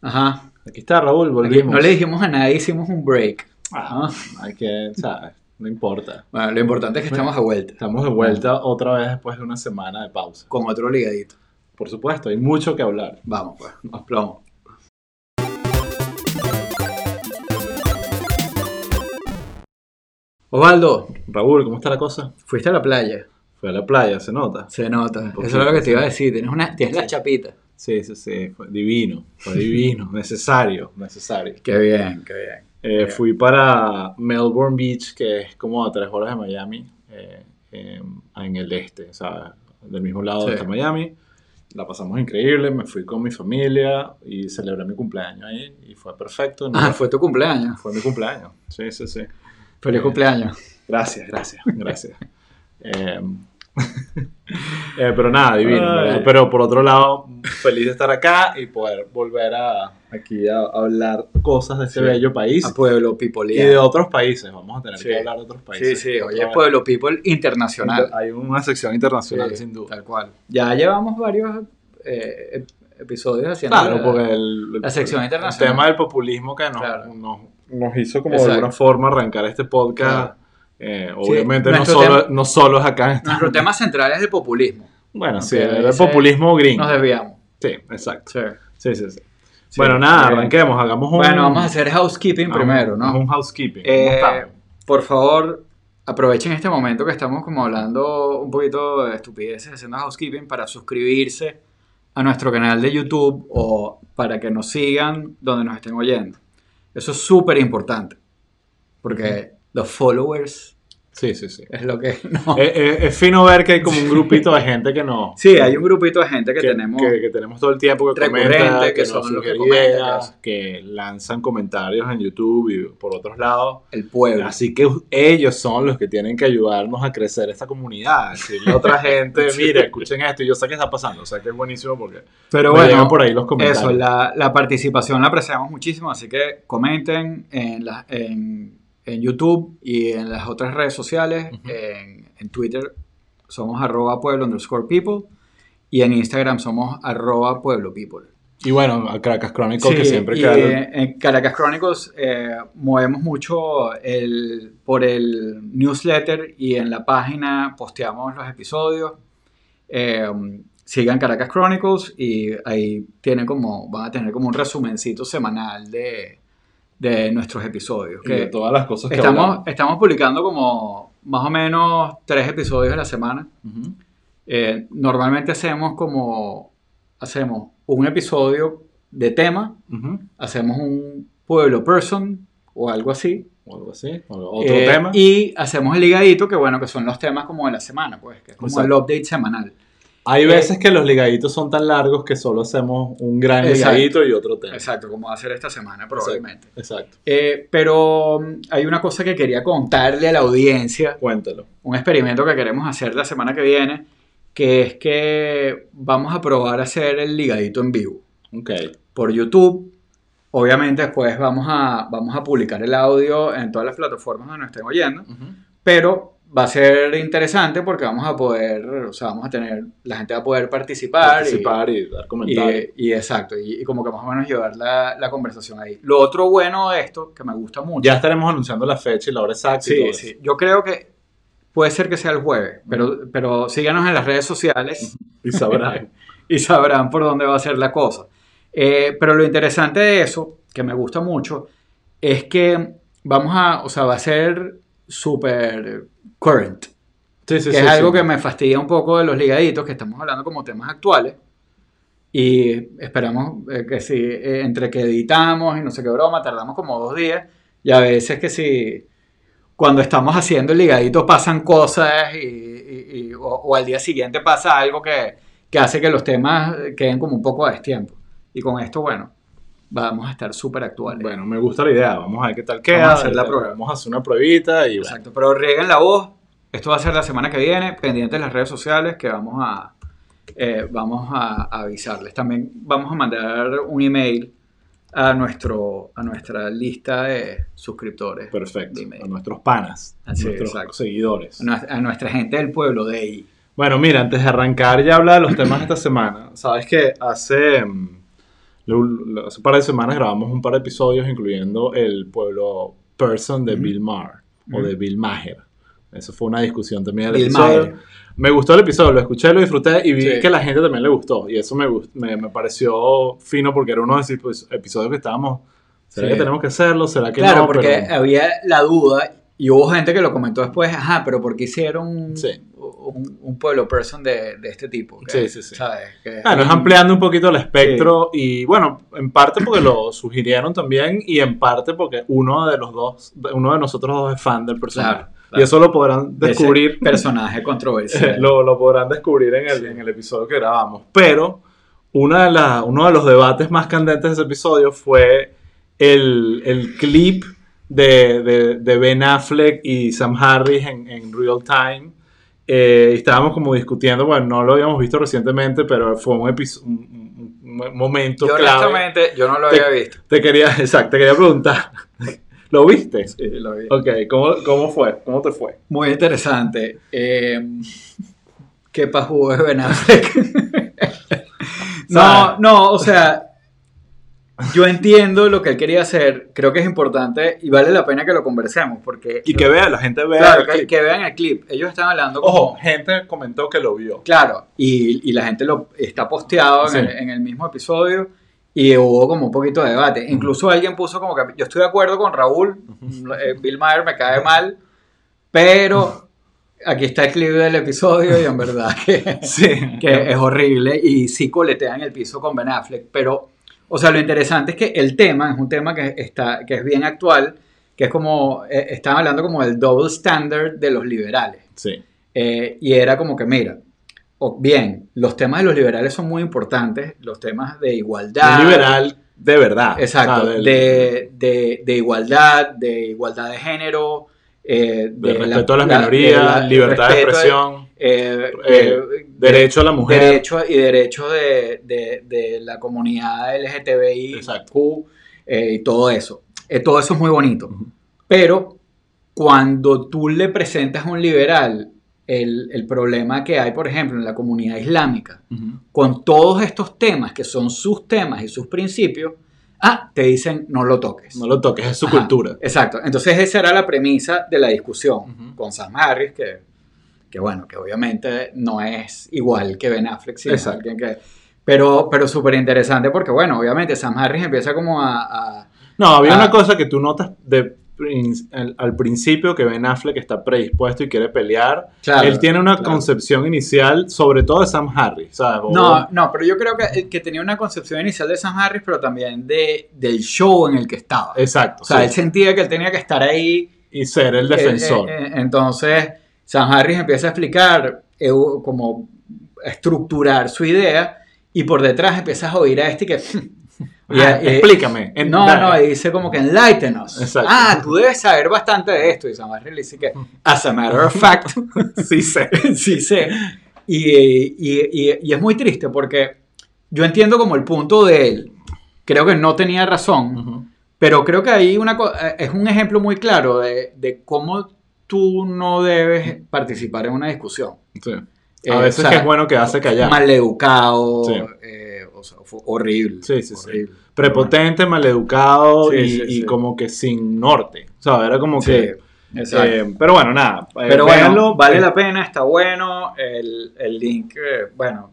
Ajá. Aquí está Raúl, volvimos. no le dijimos a nadie, hicimos un break. Ah, hay que, ¿sabes? No importa. Bueno, lo importante es que estamos a vuelta. Estamos de vuelta otra vez después de una semana de pausa. Con otro ligadito. Por supuesto, hay mucho que hablar. Vamos, pues. Nos plomo. Osvaldo, Raúl, ¿cómo está la cosa? fuiste a la playa. Fue a la playa, ¿se nota? Se nota. Eso es lo que te iba a decir. Tienes, una, tienes la chapita. Sí, sí, sí. Fue divino. Fue divino. necesario, necesario. Qué bien, qué bien. Eh, fui para Melbourne Beach, que es como a tres horas de Miami, eh, eh, en el este, o sea, del mismo lado Sí. está Miami. La pasamos increíble, me fui con mi familia y celebré mi cumpleaños ahí y fue perfecto. ¿no? Ah, fue tu cumpleaños. Fue mi cumpleaños, sí, sí, sí. Feliz Eh, cumpleaños. Gracias, gracias, gracias. Eh, pero nada, divino. Pero por otro lado, feliz de estar acá y poder volver a, aquí a, hablar cosas de este Sí. bello país A Pueblo y Pipoliano. de otros países. Vamos a tener Sí. que hablar de otros Sí, países. sí, es vez. Pueblo People Internacional. Hay una sección internacional, Sí, sin duda. Tal cual. Ya llevamos varios eh, ep- episodios haciendo Claro, la- porque el, el- la sección el internacional. tema del populismo que nos, Claro. nos, nos hizo como Exacto. de alguna forma arrancar este podcast. Claro. Eh, obviamente no, nuestro solo, tema- no solo es acá en esta- Nuestro tema central es el populismo. Bueno, sí, el populismo gringo. Nos desviamos. Sí, exacto. Sí. Sí, sí, sí. Sí, bueno, nada, bien. arranquemos, hagamos un... Bueno, vamos a hacer housekeeping primero, ¿no? un housekeeping. ¿Cómo Eh, por favor, aprovechen este momento que estamos como hablando un poquito de estupideces haciendo housekeeping para suscribirse a nuestro canal de YouTube o para que nos sigan donde nos estén oyendo. Eso es súper importante porque los followers Sí, sí, sí. es lo que no. Eh, es fino ver que hay como un grupito de gente que no... Sí, hay un grupito de gente que, que, tenemos. que- que tenemos todo el tiempo que comenta, que que, son nos los que comentan, que lanzan comentarios en YouTube y por otros lados. el pueblo. Así que ellos son los que tienen que ayudarnos a crecer esta comunidad. Decirle a otra gente, mire, escuchen esto. Y yo sé que está pasando. O sea que es buenísimo porque Pero me bueno, por ahí los comentarios. Eso, la, la participación la apreciamos muchísimo, así que comenten en, la- en, en YouTube y en las otras redes sociales. Ujú. en, en Twitter somos arroba pueblo underscore people y en Instagram somos arroba pueblo people. Y bueno, a Caracas Chronicle, que Sí, siempre y, queda... eh, en Caracas Chronicles eh, movemos mucho el, por el newsletter y en la página posteamos los episodios. Eh, sigan Caracas Chronicles y ahí tiene como, van a tener como un resumencito semanal de, de nuestros episodios. y de Que todas las cosas que estamos, hablamos. estamos publicando como más o menos tres episodios a la semana. Eh, normalmente hacemos como, hacemos un episodio de tema hacemos un pueblo person o algo así. O algo así. o Otro Eh, tema. Y hacemos el ligadito, que bueno, que son los temas como de la semana, pues, que es como Exacto. el update semanal. Hay eh, veces que los ligaditos son tan largos que solo hacemos un gran Exacto. ligadito y otro tema. Exacto, como va a ser esta semana probablemente. Exacto. Eh, pero mm, hay una cosa que quería contarle a la audiencia, Cuéntalo. un experimento que queremos hacer la semana que viene, que es que vamos a probar a hacer el ligadito en vivo. Ok. por YouTube. Obviamente después vamos a, vamos a publicar el audio en todas las plataformas donde nos estén oyendo, pero va a ser interesante porque vamos a poder, o sea, vamos a tener, la gente va a poder participar, y- Participar y, dar y, comentarios. y exacto, y, y como que más o menos llevar la, la conversación ahí. Lo otro bueno de esto, que me gusta mucho, ya estaremos anunciando la fecha y la hora exacta y sí, todo sí, eso. yo creo que puede ser que sea el jueves, pero, pero síganos en las redes sociales Y sabrán. y sabrán por dónde va a ser la cosa. Eh, pero lo interesante de eso, que me gusta mucho, es que vamos a, o sea, va a ser súper current, Sí, sí, que sí, es algo que me fastidia un poco de los ligaditos, que estamos hablando como temas actuales. Y esperamos eh, que si eh, entre que editamos y no sé qué broma, tardamos como dos días. Y a veces que si cuando estamos haciendo el ligadito pasan cosas y, y- y- o, o al día siguiente pasa algo que, que hace que los temas queden como un poco a destiempo. Y con esto, bueno, vamos a estar súper actuales. Bueno, me gusta la idea. Vamos a ver qué tal queda. Vamos a hacer la prueba. Vamos a hacer una pruebita y bueno. Exacto, pero rieguen la voz. Esto va a ser la semana que viene, pendientes de las redes sociales que vamos a, eh, vamos a, a avisarles. También vamos a mandar un email a, nuestro, a nuestra lista de suscriptores. Perfecto. de. A nuestros panas, a Sí, nuestros exacto. seguidores. A, nuestra, a nuestra gente del pueblo de ahí. Bueno, mira, antes de arrancar ya habla de los temas de esta semana. Sabes que hace. Mm, hace un par de semanas grabamos un par de episodios incluyendo el pueblo Person de Ujú. Bill Maher o Ujú. de Bill Maher. Eso fue una discusión también del Bill episodio. Maher. Me gustó el episodio, lo escuché, lo disfruté y vi Sí. que la gente también le gustó. Y eso me, me, me pareció fino porque era uno de esos pues, episodios que estábamos. ¿Será Sí. que tenemos que hacerlo? ¿Será que Claro, no? porque Pero- había la duda y hubo gente que lo comentó después, ajá, pero ¿por qué hicieron Sí. Un, un pueblo person de, de este tipo? Sí, sí, sí. ¿sabes? Que- Claro, es ampliando un poquito el espectro y bueno, en parte porque lo sugirieron también y en parte porque uno de los dos, uno de nosotros dos es fan del personaje. Claro, claro. Y eso lo podrán de ese descubrir, personaje controversial. lo, lo podrán descubrir en el, Sí. en el episodio que grabamos. Pero una de la- uno de los debates más candentes de ese episodio fue el, el clip de, de- de Ben Affleck y Sam Harris en, en real time. Eh, estábamos como discutiendo, bueno, no lo habíamos visto recientemente, pero fue un, episo- un, un- momento Yo clave. honestamente, yo no lo Te- había visto. Te quería, exacto, te quería preguntar. ¿Lo viste? Sí, lo vi. Ok, ¿cómo, ¿cómo fue? ¿Cómo te fue? Muy interesante. Eh, ¿Qué pajú es Ben Affleck? no, no, o sea, yo entiendo lo que él quería hacer. Creo que es importante y vale la pena que lo conversemos porque... Y que vea, la gente vea. Claro, el que, clip. que vean el clip. Ellos están hablando como... Ojo, gente comentó que lo vio. Claro, y, y la gente lo está posteado en, Sí. el, en el mismo episodio y hubo como un poquito de debate. Incluso alguien puso como que yo estoy de acuerdo con Raúl, eh, Bill Maher me cae mal, pero aquí está el clip del episodio y en verdad que, Sí. que es horrible y sí coletean el piso con Ben Affleck, pero, o sea, lo interesante es que el tema es un tema que, está, que es bien actual, que es como, eh, están hablando como del double standard de los liberales. Sí. Eh, y era como que, mira, o bien, los temas de los liberales son muy importantes, los temas de igualdad. Un liberal de verdad. Exacto, O sea, del- de, de- de igualdad, de igualdad de género. eh, de respeto a las la- minorías, la- libertad de expresión, eh, eh, eh, derecho a la mujer. derecho y derecho de, de- de la comunidad LGTBI. Q, eh, y todo eso. Eh, todo eso es muy bonito. Pero cuando tú le presentas a un liberal el, el problema que hay, por ejemplo, en la comunidad islámica, Ujú. con todos estos temas que son sus temas y sus principios, ah, te dicen no lo toques. No lo toques, es su Ajá, cultura. Exacto. Entonces esa era la premisa de la discusión Ujú. con Sam Harris, que, que bueno, que obviamente no es igual que Ben Affleck, sino Exacto. alguien que... Pero, pero súper interesante porque, bueno, obviamente Sam Harris empieza como a... a- No, había Ah. una cosa que tú notas de al, al principio que Ben Affleck está predispuesto y quiere pelear. Claro, Él tiene una claro. concepción inicial, sobre todo de Sam Harris, ¿sabes? No, no, pero yo creo que, que tenía una concepción inicial de Sam Harris, pero también de, del show en el que estaba. Exacto. o sea, sí. él sentía que él tenía que estar ahí Y ser el defensor. Eh, eh, eh, entonces, Sam Harris empieza a explicar, eh, como a estructurar su idea, y por detrás empiezas a oír a este que. y- y- explícame. en- no, dale. no, y dice como que enlighten us. Exacto. Ah, tú debes saber bastante de esto. Y Sam Harris le dice que, as a matter of fact, sí sé. sí sé. Y, y- y- es muy triste porque yo entiendo como el punto de él. Creo que no tenía razón. Ujú. Pero creo que ahí una eh, es un ejemplo muy claro de, de cómo tú no debes participar en una discusión. Sí. Eh, A veces o sea, que es bueno quedarse callado. Maleducado, Sí. eh, o sea, horrible. Sí, sí, sí. Prepotente, maleducado y, y como que sin norte. O sea, era como que... eh, pero bueno, nada. eh, Pero bueno, vale Eh, la pena, está bueno. El, el link, bueno,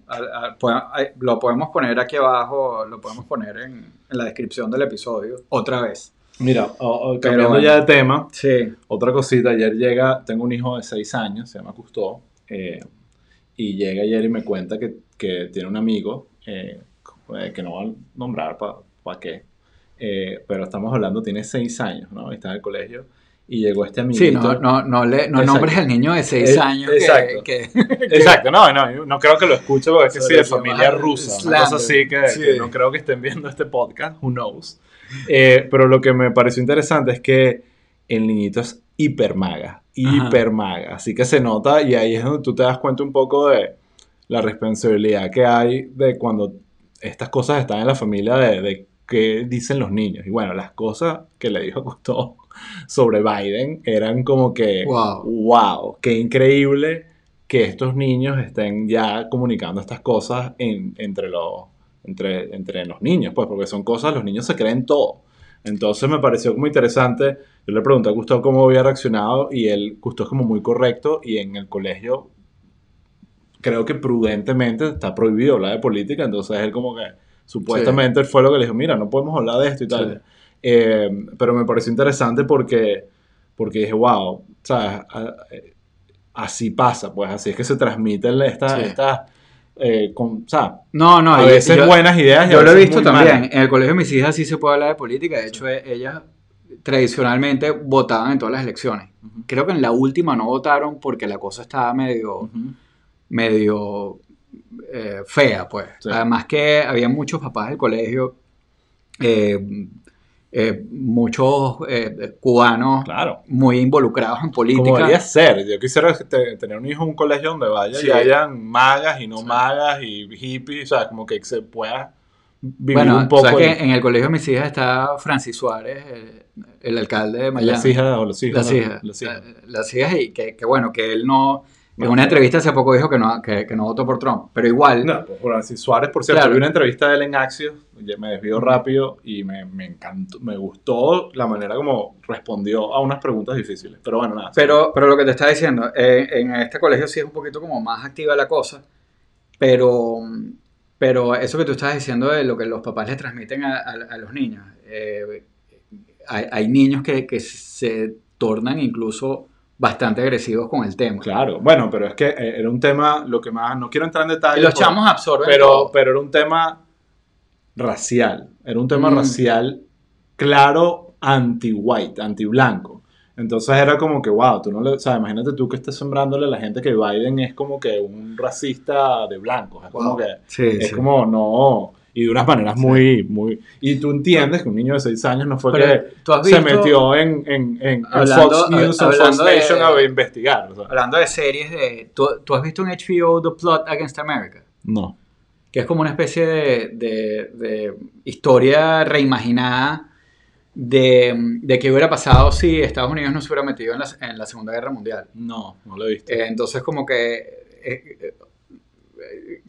ay, lo podemos poner aquí abajo, lo podemos poner en, en la descripción del episodio, otra vez. Mira, o- o Pero cambiando bueno. ya de tema, Sí. otra cosita. Ayer llega, tengo un hijo de 6 años, se llama Custó, eh, y llega ayer y me cuenta que, que tiene un amigo, eh, que no voy a nombrar para qué, eh, pero estamos hablando, tiene 6 años, ¿no? Está en el colegio, y llegó este amiguito. Sí, no, no, no, le, no nombres al niño de 6 Eh, años que- exacto. que, Exacto, no, no, no creo que lo escuche porque es que sí, de familia rusa, una cosa así que, Sí. que no creo que estén viendo este podcast, who knows. Eh, pero lo que me pareció interesante es que el niñito es hiper maga, hiper maga, así que se nota y ahí es donde tú te das cuenta un poco de la responsabilidad que hay de cuando estas cosas están en la familia de, de qué dicen los niños. Y bueno, las cosas que le dijo Gusto sobre Biden eran como que, Wow. wow, qué increíble que estos niños estén ya comunicando estas cosas en- entre los entre, entre los niños, pues, porque son cosas, los niños se creen todo. Entonces me pareció muy interesante. Yo le pregunté a Gustavo cómo había reaccionado y él, Gustavo es como muy correcto y en el colegio creo que prudentemente está prohibido hablar de política, entonces él como que supuestamente él fue lo que le dijo, mira, no podemos hablar de esto y tal. Eh, pero me pareció interesante porque, porque dije, wow, ¿sabes? así pasa, pues así es que se transmiten estas... Eh, con, o sea, no, no, a veces buenas ideas. yo lo he visto también. En el colegio de mis hijas sí se puede hablar de política. De hecho, e, ellas tradicionalmente votaban en todas las elecciones. Creo que en la última no votaron porque la cosa estaba medio, medio eh, fea, pues. Además que había muchos papás del colegio eh, eh, muchos eh, cubanos muy involucrados en política. Como debería ser. Yo quisiera tener un hijo en un colegio donde vaya y hayan magas y no magas y hippies, o sea, como que se pueda vivir un poco. Bueno, que en el colegio de mis hijas está Francis Suárez, el, alcalde de Miami. Las hijas o los hijos. Las hijas. Las hijas. y que, que bueno, que él no en una entrevista hace poco dijo que no, que, no votó por Trump, pero igual... No, pues si Suárez, por cierto, vi una entrevista de él en Axios, me desvío rápido y me, me, encantó, me gustó la manera como respondió a unas preguntas difíciles, pero bueno, nada. Pero, pero lo que te está diciendo, eh, en este colegio sí es un poquito como más activa la cosa, pero, pero eso que tú estás diciendo de lo que los papás les transmiten a, a, los niños, eh, hay, hay, niños que, que se tornan incluso bastante agresivos con el tema. Claro, bueno, pero es que eh, era un tema, lo que más, no quiero entrar en detalle. Los chamos absorben pero, Pero era un tema racial, era un tema mm. racial claro anti-white, anti-blanco. Entonces era como que, wow, tú no le, o sea, imagínate tú que estés sembrándole a la gente que Biden es como que un racista de blancos, es como que, es como, no, y de unas maneras muy, muy... Y tú entiendes que un niño de 6 años no fue que se metió en, en, en, Fox News o Fox Nation a investigar. Hablando de series, de, ¿tú, ¿tú, has visto en HBO The Plot Against America? No. Que es como una especie de, de, de historia reimaginada de, de, qué hubiera pasado si Estados Unidos no se hubiera metido en la, en la Segunda Guerra Mundial. No, no lo he visto. Eh, entonces como que... Eh,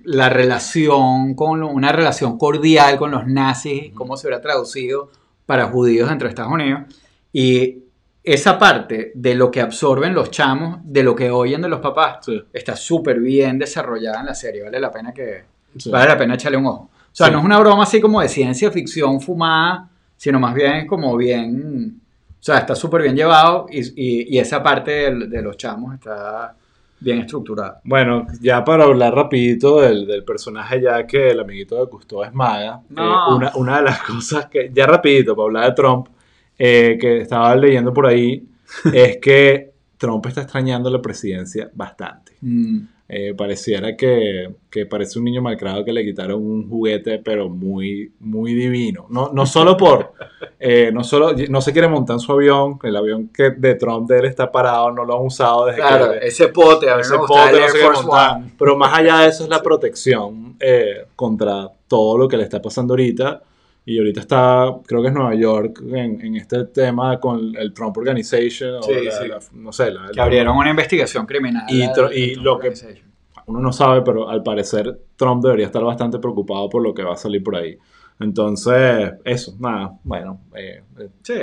la relación con una relación cordial con los nazis, cómo se hubiera traducido para judíos dentro de Estados Unidos. Y esa parte de lo que absorben los chamos, de lo que oyen de los papás, está súper bien desarrollada en la serie. Vale la pena que vale la pena echarle un ojo. O sea, no es una broma así como de ciencia ficción fumada, sino más bien como bien, o sea, está súper bien llevado y, esa parte de, de los chamos está bien estructurada. Bueno, ya para hablar rapidito del, del personaje ya que el amiguito de Cousteau es maga, eh, una, una, de las cosas que, ya rapidito para hablar de Trump, eh, que estaba leyendo por ahí, es que Trump está extrañando la presidencia bastante. Mm. Eh, pareciera que, que, parece un niño malcriado que le quitaron un juguete, pero muy, muy divino. No, no solo por, eh, no solo, no se quiere montar en su avión, el avión que de Trump de él está parado, no lo han usado desde claro, que... ese pote, a ese pote no Pero más allá de eso es la protección eh, contra todo lo que le está pasando ahorita. Y ahorita está, creo que es Nueva York, en, en este tema con el Trump Organization. Sí, no sé. que abrieron una investigación criminal. Y, y lo que uno no sabe, pero al parecer Trump debería estar bastante preocupado por lo que va a salir por ahí. Entonces, eso, nada, bueno. Eh, eh, sí,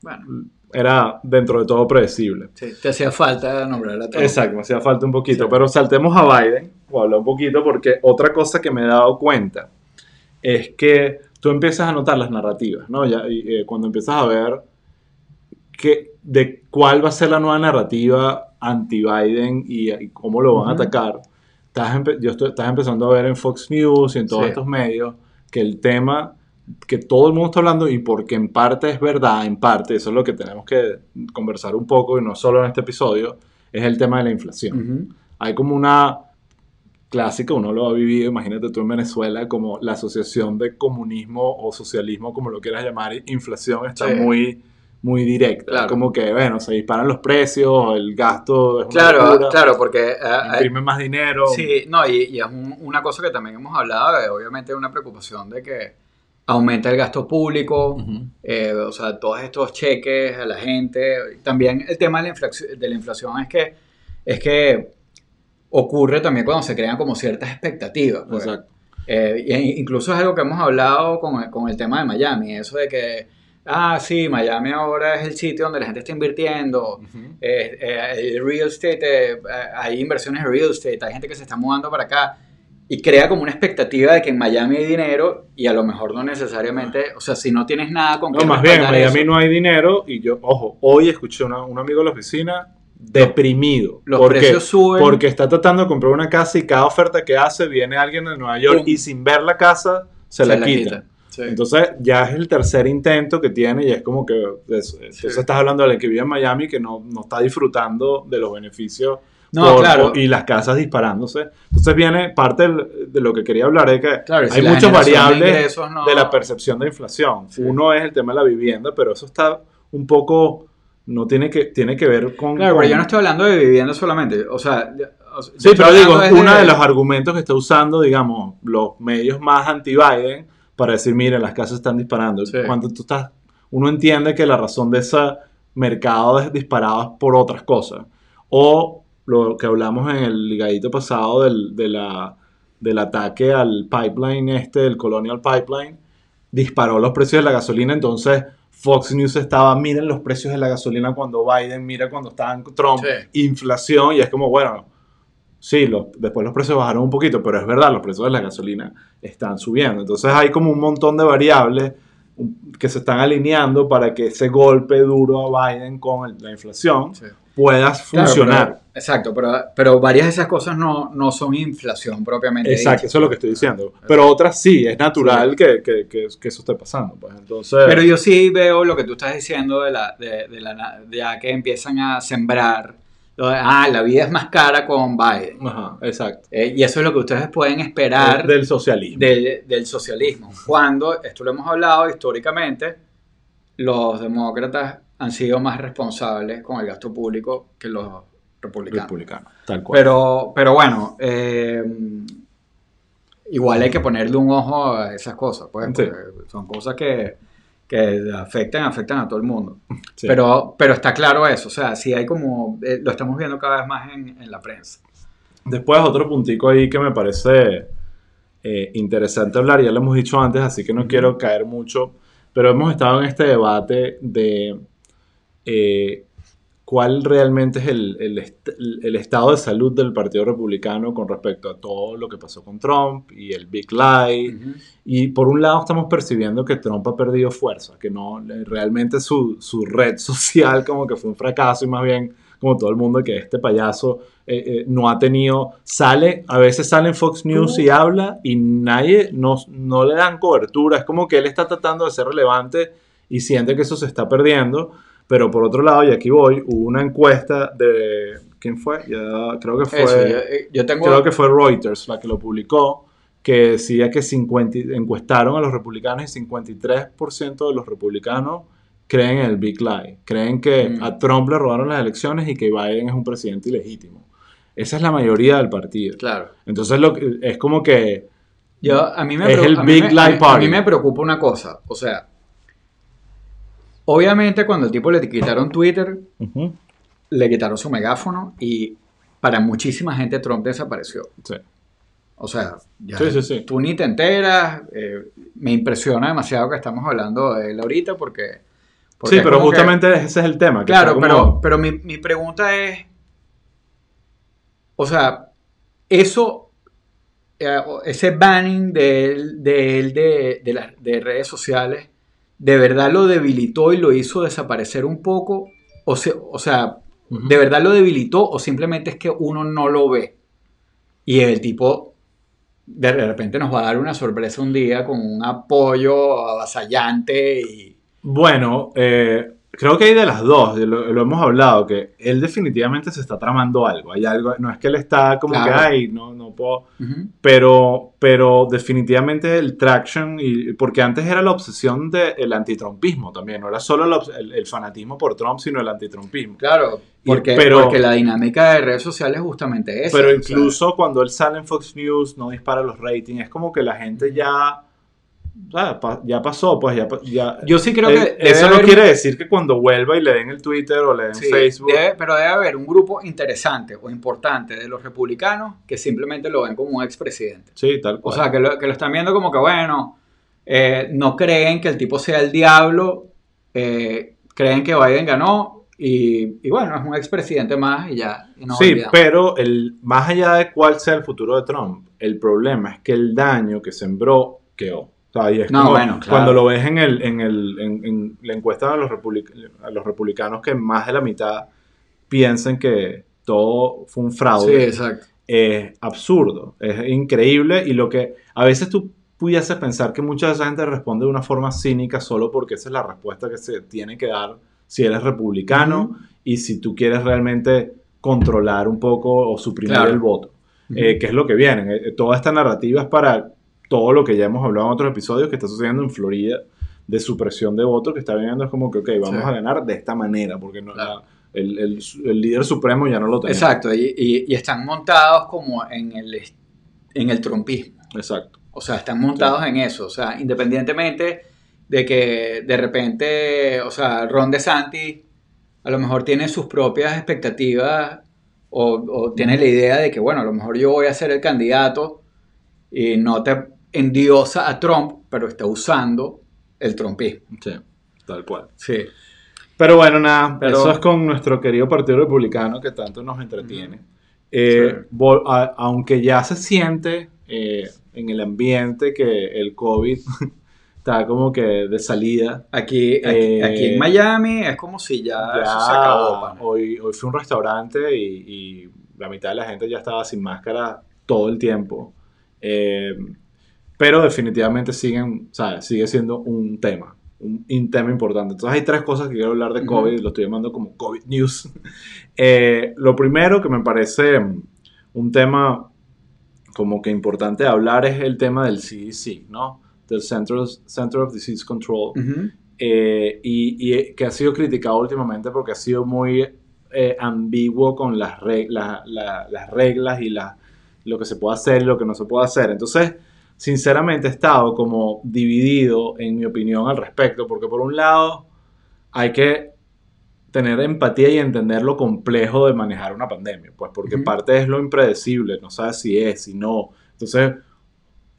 bueno. Era dentro de todo predecible. Sí, te hacía falta nombrar a Trump. Exacto, me hacía falta un poquito. Pero saltemos a Biden, o hablar un poquito, porque otra cosa que me he dado cuenta es que tú empiezas a notar las narrativas, ¿no? Ya, eh, cuando empiezas a ver que, de cuál va a ser la nueva narrativa anti-Biden y, cómo lo van a atacar, estás, yo estás empezando a ver en Fox News y en todos estos medios que el tema que todo el mundo está hablando y porque en parte es verdad, en parte, eso es lo que tenemos que conversar un poco y no solo en este episodio, es el tema de la inflación. Hay como una clásica, uno lo ha vivido, imagínate tú en Venezuela, como la asociación de comunismo o socialismo, como lo quieras llamar, inflación está muy muy directa. Como que, bueno, se disparan los precios, el gasto es Claro, claro, porque... Uh, imprimen más dinero. Sí, no, y, es una cosa que también hemos hablado, de, obviamente una preocupación de que aumenta el gasto público, eh, o sea, todos estos cheques a la gente. También el tema de la inflación, de la inflación es que, es que ocurre también cuando se crean como ciertas expectativas. Pues. Exacto. Eh, e incluso es algo que hemos hablado con, con el tema de Miami, eso de que ah, sí, Miami ahora es el sitio donde la gente está invirtiendo, eh, eh, el real estate, hay inversiones de real estate, hay gente que se está mudando para acá y crea como una expectativa de que en Miami hay dinero y a lo mejor no necesariamente, o sea, si no tienes nada con No, más bien, en Miami no hay dinero y yo, ojo, hoy escuché a un amigo de la oficina deprimido. Los precios suben. Porque está tratando de comprar una casa y cada oferta que hace viene alguien de Nueva York y sin ver la casa se, la, quita. Entonces ya es el tercer intento que tiene y es como que entonces estás hablando de alguien que vive en Miami que no, no está disfrutando de los beneficios no, claro. y las casas disparándose. Entonces viene parte de lo que quería hablar es que hay muchas variables de, la percepción de inflación. Uno es el tema de la vivienda, pero eso está un poco no tiene que tiene que ver con Claro, pero yo no estoy hablando de vivienda solamente, o sea, Sí, pero digo, uno de... los argumentos que está usando, digamos, los medios más anti-Biden para decir, mire, las casas están disparando. Cuando tú estás uno entiende que la razón de ese mercado es disparado es por otras cosas. O lo que hablamos en el ligadito pasado del, de la, del ataque al pipeline este, el Colonial Pipeline, disparó los precios de la gasolina, entonces Fox News estaba, miren los precios de la gasolina cuando Biden, mira cuando estaba en Trump, inflación, y es como, bueno, sí, después los precios bajaron un poquito, pero es verdad, los precios de la gasolina están subiendo. Entonces hay como un montón de variables que se están alineando para que ese golpe duro a Biden con la inflación puedas funcionar. exacto, pero, pero varias de esas cosas no, no son inflación propiamente. Exacto, eso es lo que estoy diciendo. Pero otras sí, es natural Que, que, que, eso esté pasando. Pues. Entonces... Pero yo sí veo lo que tú estás diciendo de, la, de, de la, ya que empiezan a sembrar. ah, la vida es más cara con Biden. Ajá, exacto. Eh, y eso es lo que ustedes pueden esperar. Del socialismo. Del, del socialismo. Cuando, esto lo hemos hablado históricamente, los demócratas han sido más responsables con el gasto público que los republicanos. tal cual. Pero, pero bueno, eh, igual hay que ponerle un ojo a esas cosas, pues, son cosas que, que, afectan, afectan a todo el mundo. Pero, pero está claro eso, o sea, si hay como, eh, lo estamos viendo cada vez más en, la prensa. Después otro puntico ahí que me parece eh, interesante hablar, ya lo hemos dicho antes, así que no quiero caer mucho, pero hemos estado en este debate de eh, cuál realmente es el, estado de salud del Partido Republicano con respecto a todo lo que pasó con Trump y el Big Lie. Y por un lado estamos percibiendo que Trump ha perdido fuerza, que no realmente su, red social como que fue un fracaso y más bien como todo el mundo que este payaso eh, eh, no ha tenido, sale, a veces sale en Fox News y habla y nadie, no, no le dan cobertura, es como que él está tratando de ser relevante y siente que eso se está perdiendo. Pero por otro lado, y aquí voy, hubo una encuesta de... ¿Quién fue? Ya, creo que fue... Eh, yo, tengo... Creo que fue Reuters la que lo publicó, que decía que 50, encuestaron a los republicanos y 53% de los republicanos creen en el Big Lie. Creen que mm. a Trump le robaron las elecciones y que Biden es un presidente ilegítimo. Esa es la mayoría del partido. Claro. Entonces lo, es como que... Yo, a mí me es el Big Lie Party. A mí me preocupa una cosa. O sea, Obviamente, cuando el tipo le quitaron Twitter, le quitaron su megáfono y para muchísima gente Trump desapareció. Sí. O sea, ya tú ni te enteras. Eh, me impresiona demasiado que estamos hablando de él ahorita porque. sí, pero justamente ese es el tema. claro, pero, pero mi, mi, pregunta es. O sea, eso. Eh, ese banning de él de, de, de, de redes sociales de verdad lo debilitó y lo hizo desaparecer un poco, o, o sea, de verdad lo debilitó o simplemente es que uno no lo ve. Y el tipo de repente nos va a dar una sorpresa un día con un apoyo avasallante y... Bueno, eh, creo que hay de las dos, lo, hemos hablado, que él definitivamente se está tramando algo. Hay algo, no es que él está como que, ay, no, no puedo. pero, pero definitivamente el traction, y, porque antes era la obsesión del antitrumpismo también, no era solo el, fanatismo por Trump, sino el antitrumpismo. Claro, porque, porque la dinámica de redes sociales es justamente eso. Pero incluso cuando él sale en Fox News, no dispara los ratings, es como que la gente ya Pa- ya pasó, pues ya... ya Yo sí creo Eh, que... eso no haber- quiere decir que cuando vuelva y le den el Twitter o le den Sí, Facebook... debe- pero debe haber un grupo interesante o importante de los republicanos que simplemente lo ven como un expresidente. Sí, tal O cual. sea, que lo, que lo están viendo como que, bueno, eh, no creen que el tipo sea el diablo, eh, creen que Biden ganó y, y bueno, es un expresidente más y ya. y nos sí, olvidamos. pero el, más allá de cuál sea el futuro de Trump, el problema es que el daño que sembró quedó. O sea, y es No, como bueno, claro. cuando lo ves en, el, en, el, en, en la encuesta de los, republic- a los republicanos que más de la mitad piensan que todo fue un Sí, fraude, exacto. es absurdo, es increíble y lo que a veces tú pudieses pensar que mucha de esa gente responde de una forma cínica solo porque esa es la respuesta que se tiene que dar si eres republicano Ujú. y si tú quieres realmente controlar un poco o suprimir Claro. el voto, eh, que es lo que viene. Eh, toda esta narrativa es para todo lo que ya hemos hablado en otros episodios que está sucediendo en Florida de supresión de votos, que está viniendo es como que, ok, vamos Sí. a ganar de esta manera, porque no, Claro. la- el, el- el líder supremo ya no lo tenemos. Exacto, y, y- y están montados como en el, en el trumpismo. Exacto. O sea, están montados en eso. O sea, independientemente de que de repente, o sea, Ron DeSantis a lo mejor tiene sus propias expectativas o, o tiene la idea de que, bueno, a lo mejor yo voy a ser el candidato y no te endiosa a Trump, pero está usando el trumpismo. Sí, tal cual. Sí. Pero bueno, nada, Pero- eso es con nuestro querido Partido Republicano que tanto nos entretiene. Eh, Sí. a- aunque ya se siente eh, en el ambiente que el COVID está como que de salida. Aquí, aquí, Eh, aquí en Miami es como si ya, ya eso se acabó. pana. hoy, hoy fui a un restaurante y, y la mitad de la gente ya estaba sin máscara todo el tiempo. Eh, pero definitivamente siguen, ¿sabes? sigue siendo un tema, un, un tema importante. Entonces hay tres cosas que quiero hablar de. COVID, lo estoy llamando como COVID News. Eh, lo primero que me parece mm, un tema como que importante hablar es el tema del CDC, ¿no? Del Central, Center of Disease Control. Ujú. Eh, y, y que ha sido criticado últimamente porque ha sido muy eh, ambiguo con las, reg- la- la- las reglas y la- lo que se puede hacer y lo que no se puede hacer. Entonces, sinceramente he estado como dividido en mi opinión al respecto, porque por un lado hay que tener empatía y entender lo complejo de manejar una pandemia, pues porque parte es lo impredecible, no sabes si es, si no. Entonces,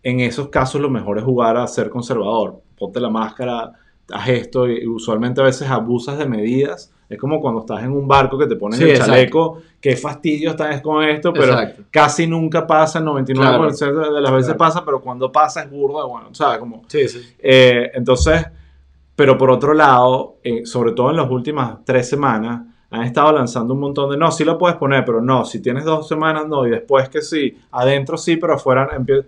en esos casos lo mejor es jugar a ser conservador. Ponte la máscara, haz esto y usualmente a veces abusas de medidas. Es como cuando estás en un barco que te ponen Sí, el exacto. chaleco, qué fastidio estás con esto, pero Exacto. casi nunca pasa, el 99% de las veces Claro. pasa, pero cuando pasa es burda, bueno, ¿sabes? Como, Sí, sí. eh, entonces, pero por otro lado, eh, sobre todo en las últimas tres semanas, han estado lanzando un montón de, no, sí lo puedes poner, pero no, si tienes dos semanas, no, y después que sí, adentro sí, pero afuera empie-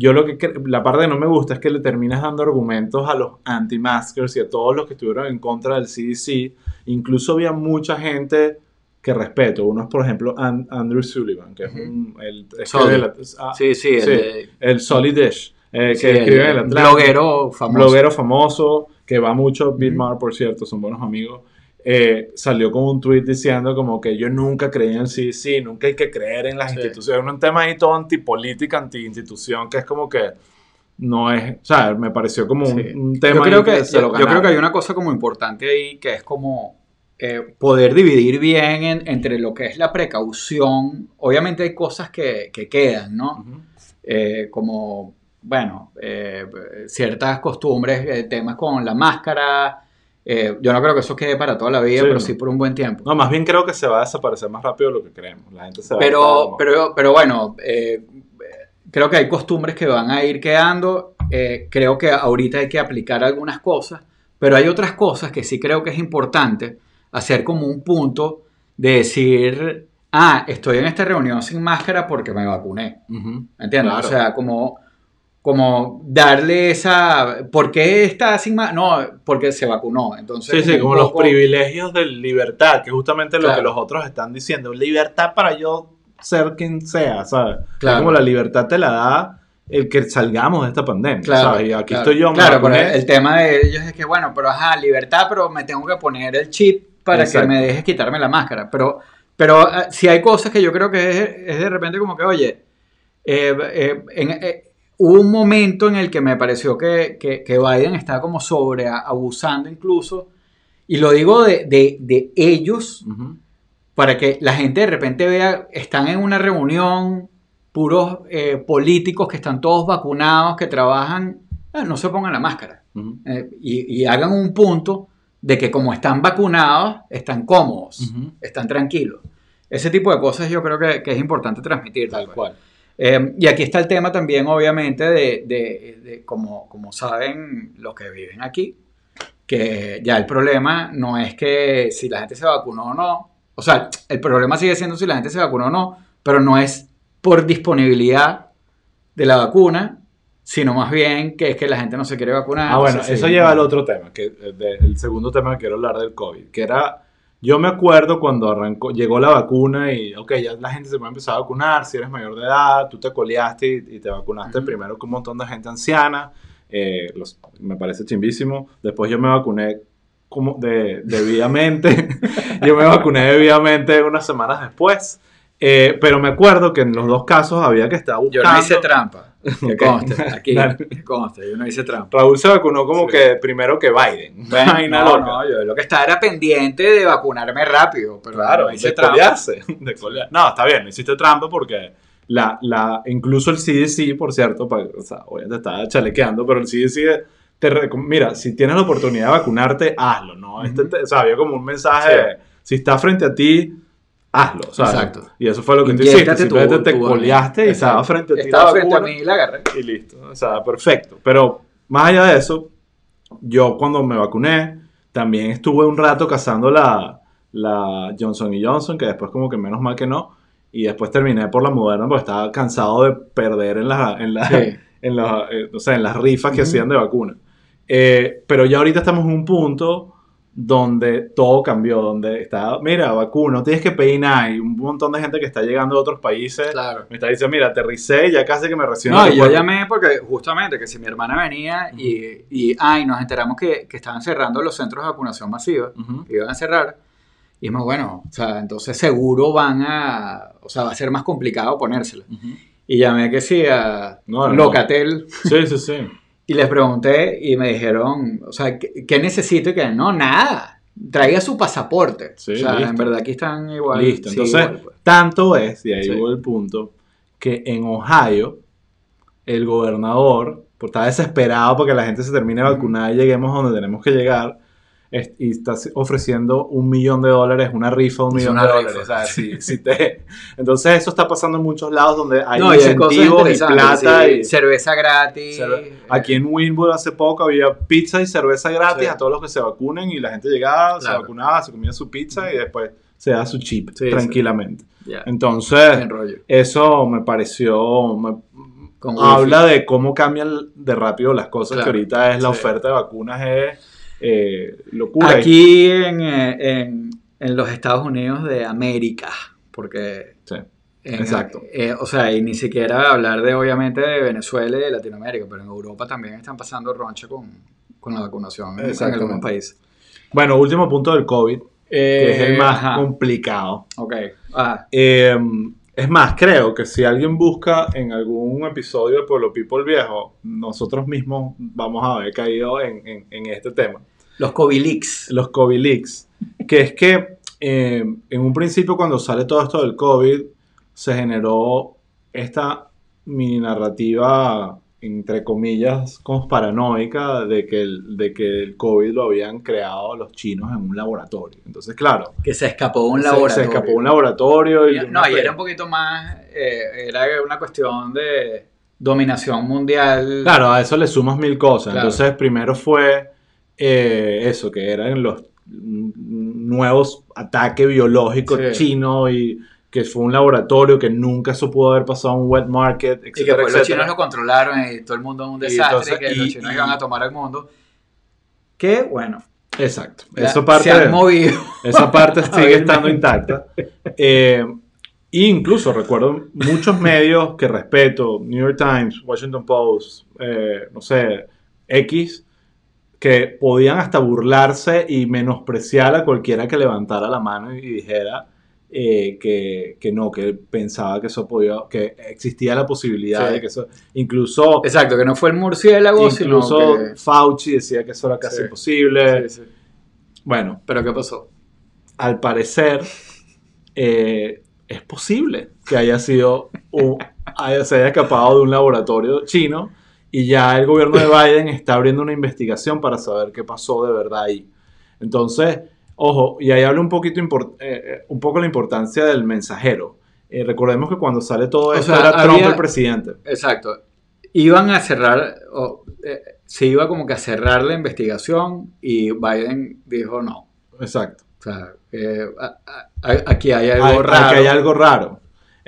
Yo lo que, la parte que no me gusta es que le terminas dando argumentos a los anti-maskers y a todos los que estuvieron en contra del CDC. Incluso había mucha gente que respeto. Uno es, por ejemplo, An- Andrew Sullivan, que es un... El, escribe ah, Sí, sí, el, sí, de- el Solid Dish, eh, sí, el- escribe en el bloguero famoso. bloguero famoso, que va mucho, Ujú. Bitmar, por cierto, son buenos amigos, eh, salió con un tweet diciendo como que yo nunca creí en el CDC, nunca hay que creer en las Sí. instituciones. Un tema ahí todo antipolítica, anti-institución, que es como que no es, o sea, me pareció como un, Sí. un tema yo creo que, se yo, lo yo creo que hay una cosa como importante ahí que es como eh, poder dividir bien en- entre lo que es la precaución. Obviamente hay cosas que, que quedan, ¿no? Eh, como, bueno, eh, ciertas costumbres, temas con la máscara. Eh, yo no creo que eso quede para toda la vida, Sí, pero no. sí por un buen tiempo. No, más bien creo que se va a desaparecer más rápido de lo que creemos. La gente se va a Pero, como- pero, pero bueno, eh, creo que hay costumbres que van a ir quedando. Eh, creo que ahorita hay que aplicar algunas cosas, pero hay otras cosas que sí creo que es importante hacer como un punto de decir, ah, estoy en esta reunión sin máscara porque me vacuné. Ujú. ¿Me entiendes? Claro. O sea, como, como darle esa... ¿Por qué está sin máscara? No, porque se vacunó. Entonces, Sí, sí, como los privilegios de libertad, que es justamente lo Claro. que los otros están diciendo. Libertad para yo ser quien sea, ¿sabes? Claro. Es como la libertad te la da el que salgamos de esta pandemia, Claro, ¿sabes? Y aquí estoy yo, Claro, pero el tema de ellos es que, bueno, pero ajá, libertad, pero me tengo que poner el chip para Exacto. que me dejes quitarme la máscara. Pero, pero si hay cosas que yo creo que es, es de repente como que, oye, eh, eh, en- eh, hubo un momento en el que me pareció que, que, que Biden estaba como sobre abusando incluso, y lo digo de, de, de ellos, para que la gente de repente vea, están en una reunión, puros eh, políticos que están todos vacunados, que trabajan, ah, no se pongan la máscara. Eh, y, y hagan un punto de que como están vacunados, están cómodos, están tranquilos. Ese tipo de cosas yo creo que, que es importante transmitir. Tal cual. Eh, y aquí está el tema también, obviamente, de, de- de como, como saben los que viven aquí, que ya el problema no es que si la gente se vacunó o no, o sea, el problema sigue siendo si la gente se vacunó o no, pero no es por disponibilidad de la vacuna, sino más bien que es que la gente no se quiere vacunar. Ah, bueno, eso sí. lleva al otro tema, que de- el segundo tema que quiero hablar del COVID, que era, yo me acuerdo cuando arrancó, llegó la vacuna y, ok, ya la gente se puede empezar a vacunar, si eres mayor de edad, tú te coleaste y, y te vacunaste primero con un montón de gente anciana, eh, los- me parece chimbísimo, después yo me vacuné como de, debidamente, yo me vacuné debidamente unas semanas después, eh, pero me acuerdo que en los dos casos había que estar Yo buscando... no hice trampa, que Ok. conste, aquí, conste, yo no hice trampa. Raúl se vacunó como Sí. que primero que Biden. Bueno, no, loca. no, yo lo que estaba era pendiente de vacunarme rápido, pero Claro, no hice de trampa. colearse, de colear. No, está bien, no hiciste trampa porque la, la, incluso el CDC, por cierto, pa- o sea, obviamente estaba chalequeando, pero el CDC te mira, si tienes la oportunidad de vacunarte, hazlo, ¿no? Este o sea, había como un mensaje, Sí. de, si está frente a ti, hazlo, ¿sabes? Exacto. Y eso fue lo que tú hiciste, simplemente te tu- coleaste y estaba frente a ti Estaba frente a mí y la agarré. y listo. O sea, perfecto. Pero más allá de eso, yo cuando me vacuné, también estuve un rato cazando la, la Johnson Johnson, que después como que menos mal que no. Y después terminé por la Moderna porque estaba cansado de perder en, la, en, la, Sí. en, la- eh, o sea, en las rifas que Ujú. hacían de vacuna. Eh, pero ya ahorita estamos en un punto donde todo cambió, donde está, mira, vacuna, no tienes que pedir nada. Hay un montón de gente que está llegando de otros países. Claro. Me está diciendo, mira, aterricé, ya casi que me reciben. No, y yo aeropuerto". llamé porque justamente que si mi hermana venía y, y ay, nos enteramos que, que estaban cerrando los centros de vacunación masiva, Ujú. que iban a cerrar, y dijimos, bueno, o sea, entonces seguro van a, o sea, va a ser más complicado ponérsela. Y llamé que sí a No, no, Locatel Sí, sí, sí. y les pregunté y me dijeron, o sea, ¿qué, qué necesito? Y que no, nada. Traiga su pasaporte. Sí, o sea, listo. en verdad aquí están igual. Listo. sí, Entonces, igual, pues. tanto es, y ahí Sí. hubo el punto, que en Ohio, el gobernador, por estar desesperado porque la gente se termine de vacunar y lleguemos a donde tenemos que llegar, y está ofreciendo un millón de dólares, una rifa un Es millón de rifa. dólares. O sea, si, si te... Entonces, eso está pasando en muchos lados donde hay No, incentivos y plata. sí. y- cerveza gratis. Cerve- Aquí en Winwood hace poco había pizza y cerveza gratis Sí. a todos los que se vacunen y la gente llegaba, se Claro. vacunaba, se comía su pizza y después se da su chip tranquilamente. Ya, Entonces, eso me pareció, me- habla de cómo cambian de rápido las cosas, Claro. que ahorita es la oferta de vacunas es eh, locura. Aquí en, eh, en, en los Estados Unidos de América, porque... Sí. en- Exacto. eh, o sea, y ni siquiera hablar de, obviamente, de Venezuela y de Latinoamérica, pero en Europa también están pasando roncha con, con la vacunación en- algunos países. Bueno, último punto del COVID, que es el más Eh, ajá. complicado. Ok. Ah, Eh, es más, creo que si alguien busca en algún episodio de Pueblo People Viejo, nosotros mismos vamos a haber caído en, en- en este tema. los COVID leaks. Los COVID leaks. Que es que eh, en un principio cuando sale todo esto del COVID, se generó esta mini narrativa, entre comillas, conspiranoica de que, el, de que el COVID lo habían creado los chinos en un laboratorio. Entonces, claro, Que se escapó un se- laboratorio. se, escapó un laboratorio. Y No, y era un poquito más, eh, era una cuestión de dominación mundial. Claro, a eso le sumas mil cosas. Claro. Entonces, primero fue eh, eso, que eran los nuevos ataques biológicos Sí. chinos y que fue un laboratorio que nunca se pudo haber pasado a un wet market, y que pues los chinos lo controlaron y todo el mundo es un Y desastre, entonces- que y- los chinos y- iban a tomar el mundo. Que bueno, Exacto. ya Eso parte, se han movido. esa parte sigue estando intacta. Eh, e incluso recuerdo muchos medios que respeto, New York Times, Washington Post, eh, no sé, X, que podían hasta burlarse y menospreciar a cualquiera que levantara la mano y dijera eh, que, que no, que él pensaba que eso podía, que existía la posibilidad Sí. de que eso, incluso, Exacto, que no fue el murciélago, incluso sino que... Fauci decía que eso era casi Sí. imposible. Sí, sí. Bueno, Pero ¿qué pasó? al parecer eh, es posible que haya sido un- haya- se haya escapado de un laboratorio chino y ya el gobierno de Biden está abriendo una investigación para saber qué pasó de verdad ahí. Entonces, ojo, y ahí habla un poquito eh, eh, un poco la importancia del mensajero. Eh, recordemos que cuando sale todo O esto sea, era Trump el presidente. Exacto. Iban a cerrar, o, eh, se iba como que a cerrar la investigación y Biden dijo no. Exacto. O sea, a- a- aquí hay algo Hay- raro. Aquí hay algo raro.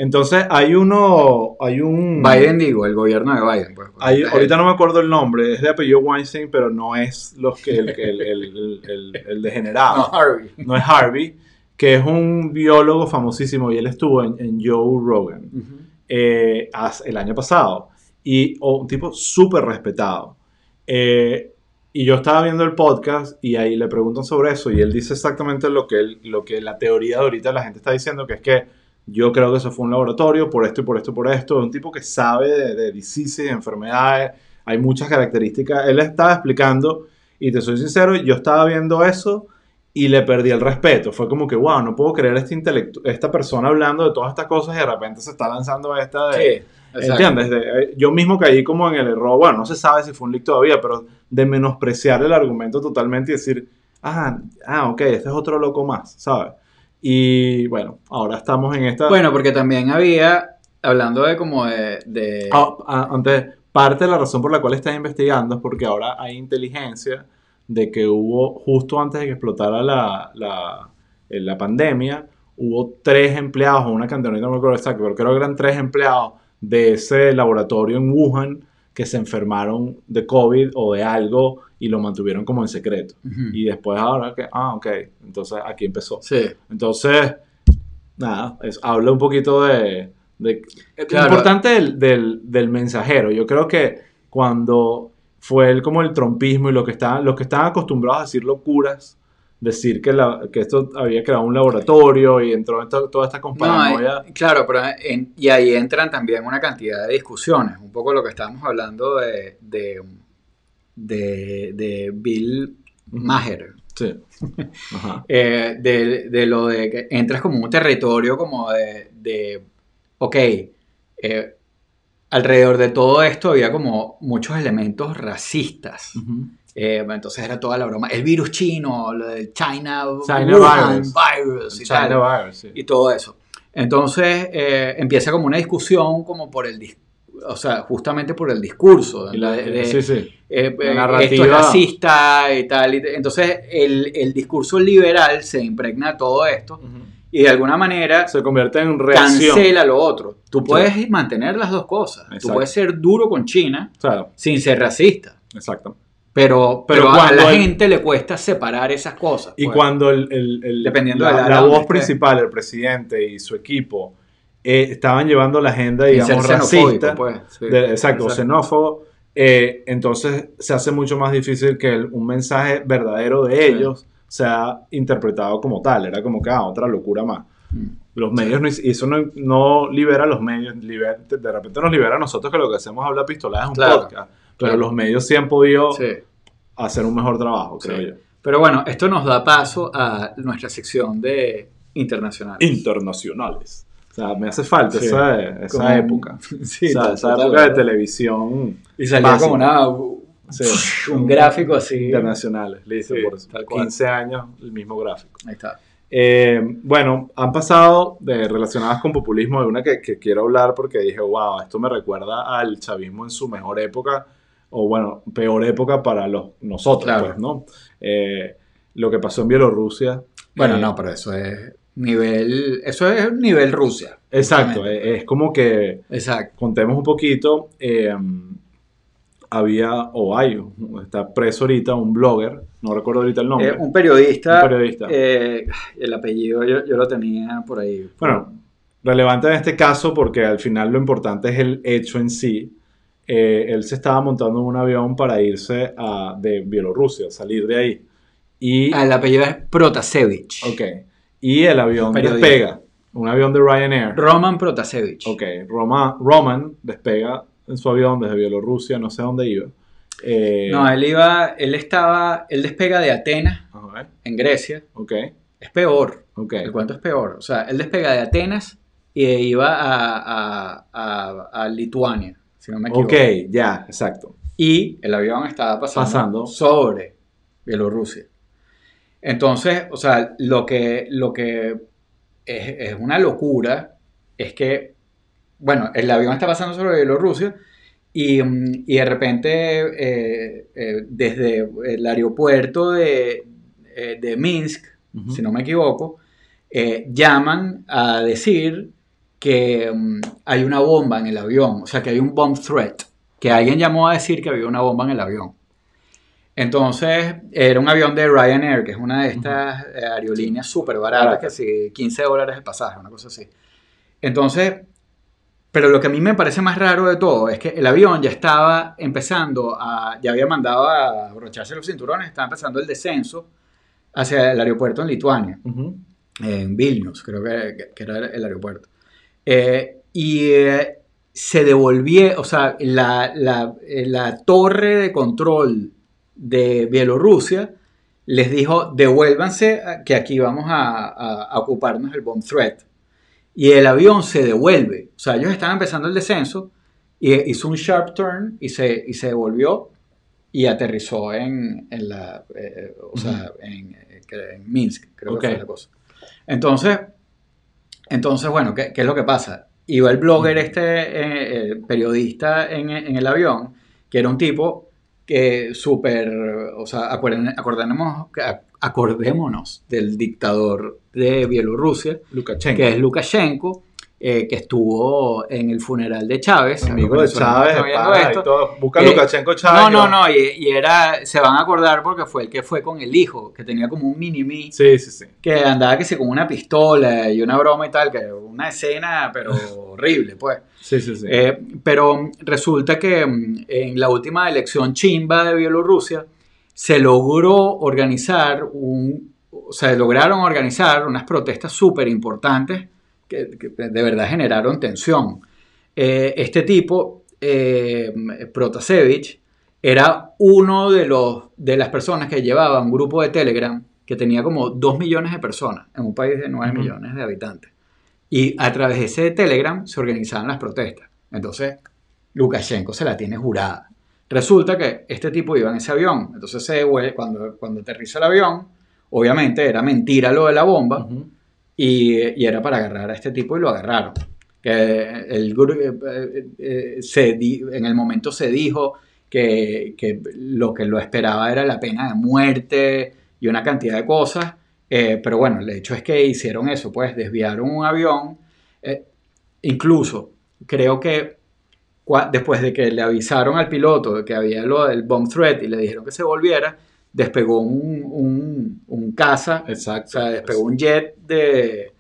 Entonces, hay uno, hay un... Biden digo, el gobierno de Biden. Pues, Hay- Eh, ahorita no me acuerdo el nombre, es de apellido Weinstein, pero no es los que, el, el, el, el- degenerado. no, Harvey. No es Harvey, que es un biólogo famosísimo y él estuvo en, en Joe Rogan Ujú. eh, as- el año pasado. Y o, un tipo súper respetado. Eh, y yo estaba viendo el podcast y ahí le preguntan sobre eso y él dice exactamente lo que, él- lo que la teoría de ahorita la gente está diciendo, que es que yo creo que eso fue un laboratorio por esto y por esto y por esto. Es un tipo que sabe de, de diseases, de enfermedades, hay muchas características. Él estaba explicando y te soy sincero, yo estaba viendo eso y le perdí el respeto. Fue como que, wow, no puedo creer este intelectu- esta persona hablando de todas estas cosas y de repente se está lanzando esta de... Sí. ¿Entiendes? De- eh, yo mismo caí como en el error, bueno, no se sabe si fue un leak todavía, pero de menospreciar el argumento totalmente y decir, ah, ah, ok, este es otro loco más, ¿sabes? Y bueno, ahora estamos en esta... Bueno, porque también había, hablando de como de... de- Ah, ah, antes, parte de la razón por la cual estás investigando es porque ahora hay inteligencia de que hubo, justo antes de que explotara la, la, eh, la pandemia, hubo tres empleados, o una cantidad, no me acuerdo exacto, pero creo que eran tres empleados de ese laboratorio en Wuhan que se enfermaron de COVID o de algo y lo mantuvieron como en secreto. Ujú. Y después ahora que, ah, ok, entonces aquí empezó. Sí. Entonces, nada, es- habla un poquito de... de lo Claro. importante del, del- del mensajero. Yo creo que cuando fue el, como el trompismo y lo que estaban, los que estaban acostumbrados a decir locuras, decir que, la- que esto había creado un laboratorio y entró esta- toda esta No, paranoia. eh, claro, pero en- y ahí entran también una cantidad de discusiones, un poco lo que estábamos hablando de, de, de, de Bill Maher, Sí. Ajá. eh, de, de lo de que entras como un territorio como de, de ok, eh, alrededor de todo esto había como muchos elementos racistas. Eh, entonces era toda la broma, el virus chino, lo del China, China Wuhan virus. virus y China tal virus, sí. y todo eso. Entonces empieza como una discusión como por el dis- o sea, justamente por el discurso. La- de- de- sí, sí. eh, la eh, narrativa. Esto es racista y tal. y entonces el, el discurso liberal se impregna de todo esto y de alguna manera Se convierte en reacción. cancela lo otro. Tú puedes mantener las dos cosas. Tú puedes ser duro con China Claro, sin ser racista. exacto. Pero, Pero pero, a la el- gente le cuesta separar esas cosas. Y pues. cuando el, el- el- Dependiendo la, área la donde voz principal, el presidente y su equipo, eh, estaban llevando la agenda, digamos, racista, pues, sí. de- exacto, o xenófobo, eh, entonces se hace mucho más difícil que el- un mensaje verdadero de Sí. ellos sea interpretado como tal. Era como que, ah, otra locura más. Mm. Los medios, no, y eso no, no libera a los medios, libera- de repente nos libera a nosotros que lo que hacemos es hablar pistoladas en un Claro, podcast. Pero claro. los medios sí han podido Sí. hacer un mejor trabajo, creo Sí. yo. Pero bueno, esto nos da paso a nuestra sección de internacional. internacionales. Sea, me hace falta Sí. esa, esa Como- época. Sí, O sea, esa época de televisión Y salía como una, Sí. un gráfico así. internacionales, listo, Sí, por tal cual. 15 años, el mismo gráfico. Ahí está. Eh, bueno, han pasado de relacionadas con populismo de una que, que quiero hablar porque dije, wow, esto me recuerda al chavismo en su mejor época, o bueno, peor época para los, nosotros, Claro. pues, ¿no? Eh, lo que pasó en Bielorrusia. Bueno, eh, no, pero eso es nivel. Eso es nivel Rusia. Exacto, es, es como que Exacto. contemos un poquito. eh, había, o hay, está preso ahorita un blogger, no recuerdo ahorita el nombre. Eh, un periodista. Un periodista. eh, el apellido yo, yo lo tenía por ahí. Bueno, relevante en este caso porque al final lo importante es el hecho en sí. Él se estaba montando en un avión para irse a, de Bielorrusia, salir de ahí. Y, Ah, el apellido es Protasevich. ok, y el avión despega. Un avión de Ryanair. Roman Protasevich. Ok, Roma, Roman despega en su avión desde Bielorrusia, no sé dónde iba. Eh, No, él iba, él estaba, él despega de Atenas, en Grecia. Ok, Es peor. ok. El cuento es peor. O sea, él despega de Atenas y iba a, a- a- a Lituania, si no me equivoco. Ok, ya, exacto. Y el avión estaba pasando, Pasando. sobre Bielorrusia. Entonces, o sea, lo que, lo que es, es una locura es que, bueno, el avión está pasando sobre Bielorrusia y, mm, y de repente eh, eh, desde el aeropuerto de, eh, de Minsk, si no me equivoco, eh, llaman a decir que mm, hay una bomba en el avión, o sea, que hay un bomb threat, que alguien llamó a decir que había una bomba en el avión. Entonces, era un avión de Ryanair, que es una de estas eh, aerolíneas súper baratas, Barata. que sí, 15 dólares el pasaje, una cosa así. Entonces, pero lo que a mí me parece más raro de todo es que el avión ya estaba empezando a, ya había mandado a abrocharse los cinturones, estaba empezando el descenso hacia el aeropuerto en Lituania Ujú. en Vilnius, creo que, que- era el aeropuerto. Eh, y eh, se devolvió, o sea, la, la- eh, la torre de control de Bielorrusia les dijo, devuélvanse, que aquí vamos a, a- a ocuparnos del bomb threat. Y el avión se devuelve, o sea, ellos estaban empezando el descenso, y hizo un sharp turn y se, y se devolvió y aterrizó en, en la, eh, o sea, en, eh, en Minsk, creo que fue la cosa. Entonces, entonces bueno, ¿qué, qué es lo que pasa? Iba el blogger, este eh, periodista en, en el avión, que era un tipo que súper, o sea, acordémonos, acordémonos del dictador de Bielorrusia, Lukashenko. que es Lukashenko, eh, que estuvo en el funeral de Chávez. Amigo de Chávez, todo. Busca Eh, Lukashenko Chávez. No, no, no, y, y era, se van a acordar porque fue el que fue con el hijo, que tenía como un mini-me, Sí, sí, sí. que andaba que sí con una pistola y una broma y tal, que una escena, pero horrible, pues. Sí, sí, sí. Eh, pero resulta que mm, en la última elección chimba de Bielorrusia se logró organizar un, o sea, lograron organizar unas protestas súper importantes que, que de verdad generaron tensión. Eh, este tipo, eh, Protasevich, era uno de, los, de las personas que llevaba un grupo de Telegram que tenía como 2 millones de personas en un país de 9 Ujú. millones de habitantes. Y a través de ese Telegram se organizaban las protestas. Entonces, Lukashenko se la tiene jurada. Resulta que este tipo iba en ese avión. Entonces, se devuelve- cuando, cuando aterriza el avión, obviamente era mentira lo de la bomba. Y, era para agarrar a este tipo y lo agarraron. El, eh, eh, di- en el momento se dijo que, lo que lo esperaba era la pena de muerte y una cantidad de cosas. eh, pero bueno, el hecho es que hicieron eso, pues desviaron un avión. eh, incluso creo que después de que le avisaron al piloto de que había lo del bomb threat y le dijeron que se volviera, despegó un, un, un caza o Exacto. sea, despegó un jet de,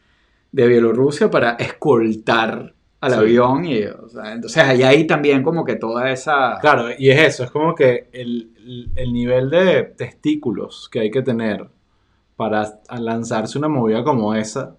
de Bielorrusia para escoltar al Sí. avión. Y, o sea, entonces, ahí hay también como que toda esa... Claro, y es eso, es como que el, el- el nivel de testículos que hay que tener para lanzarse una movida como esa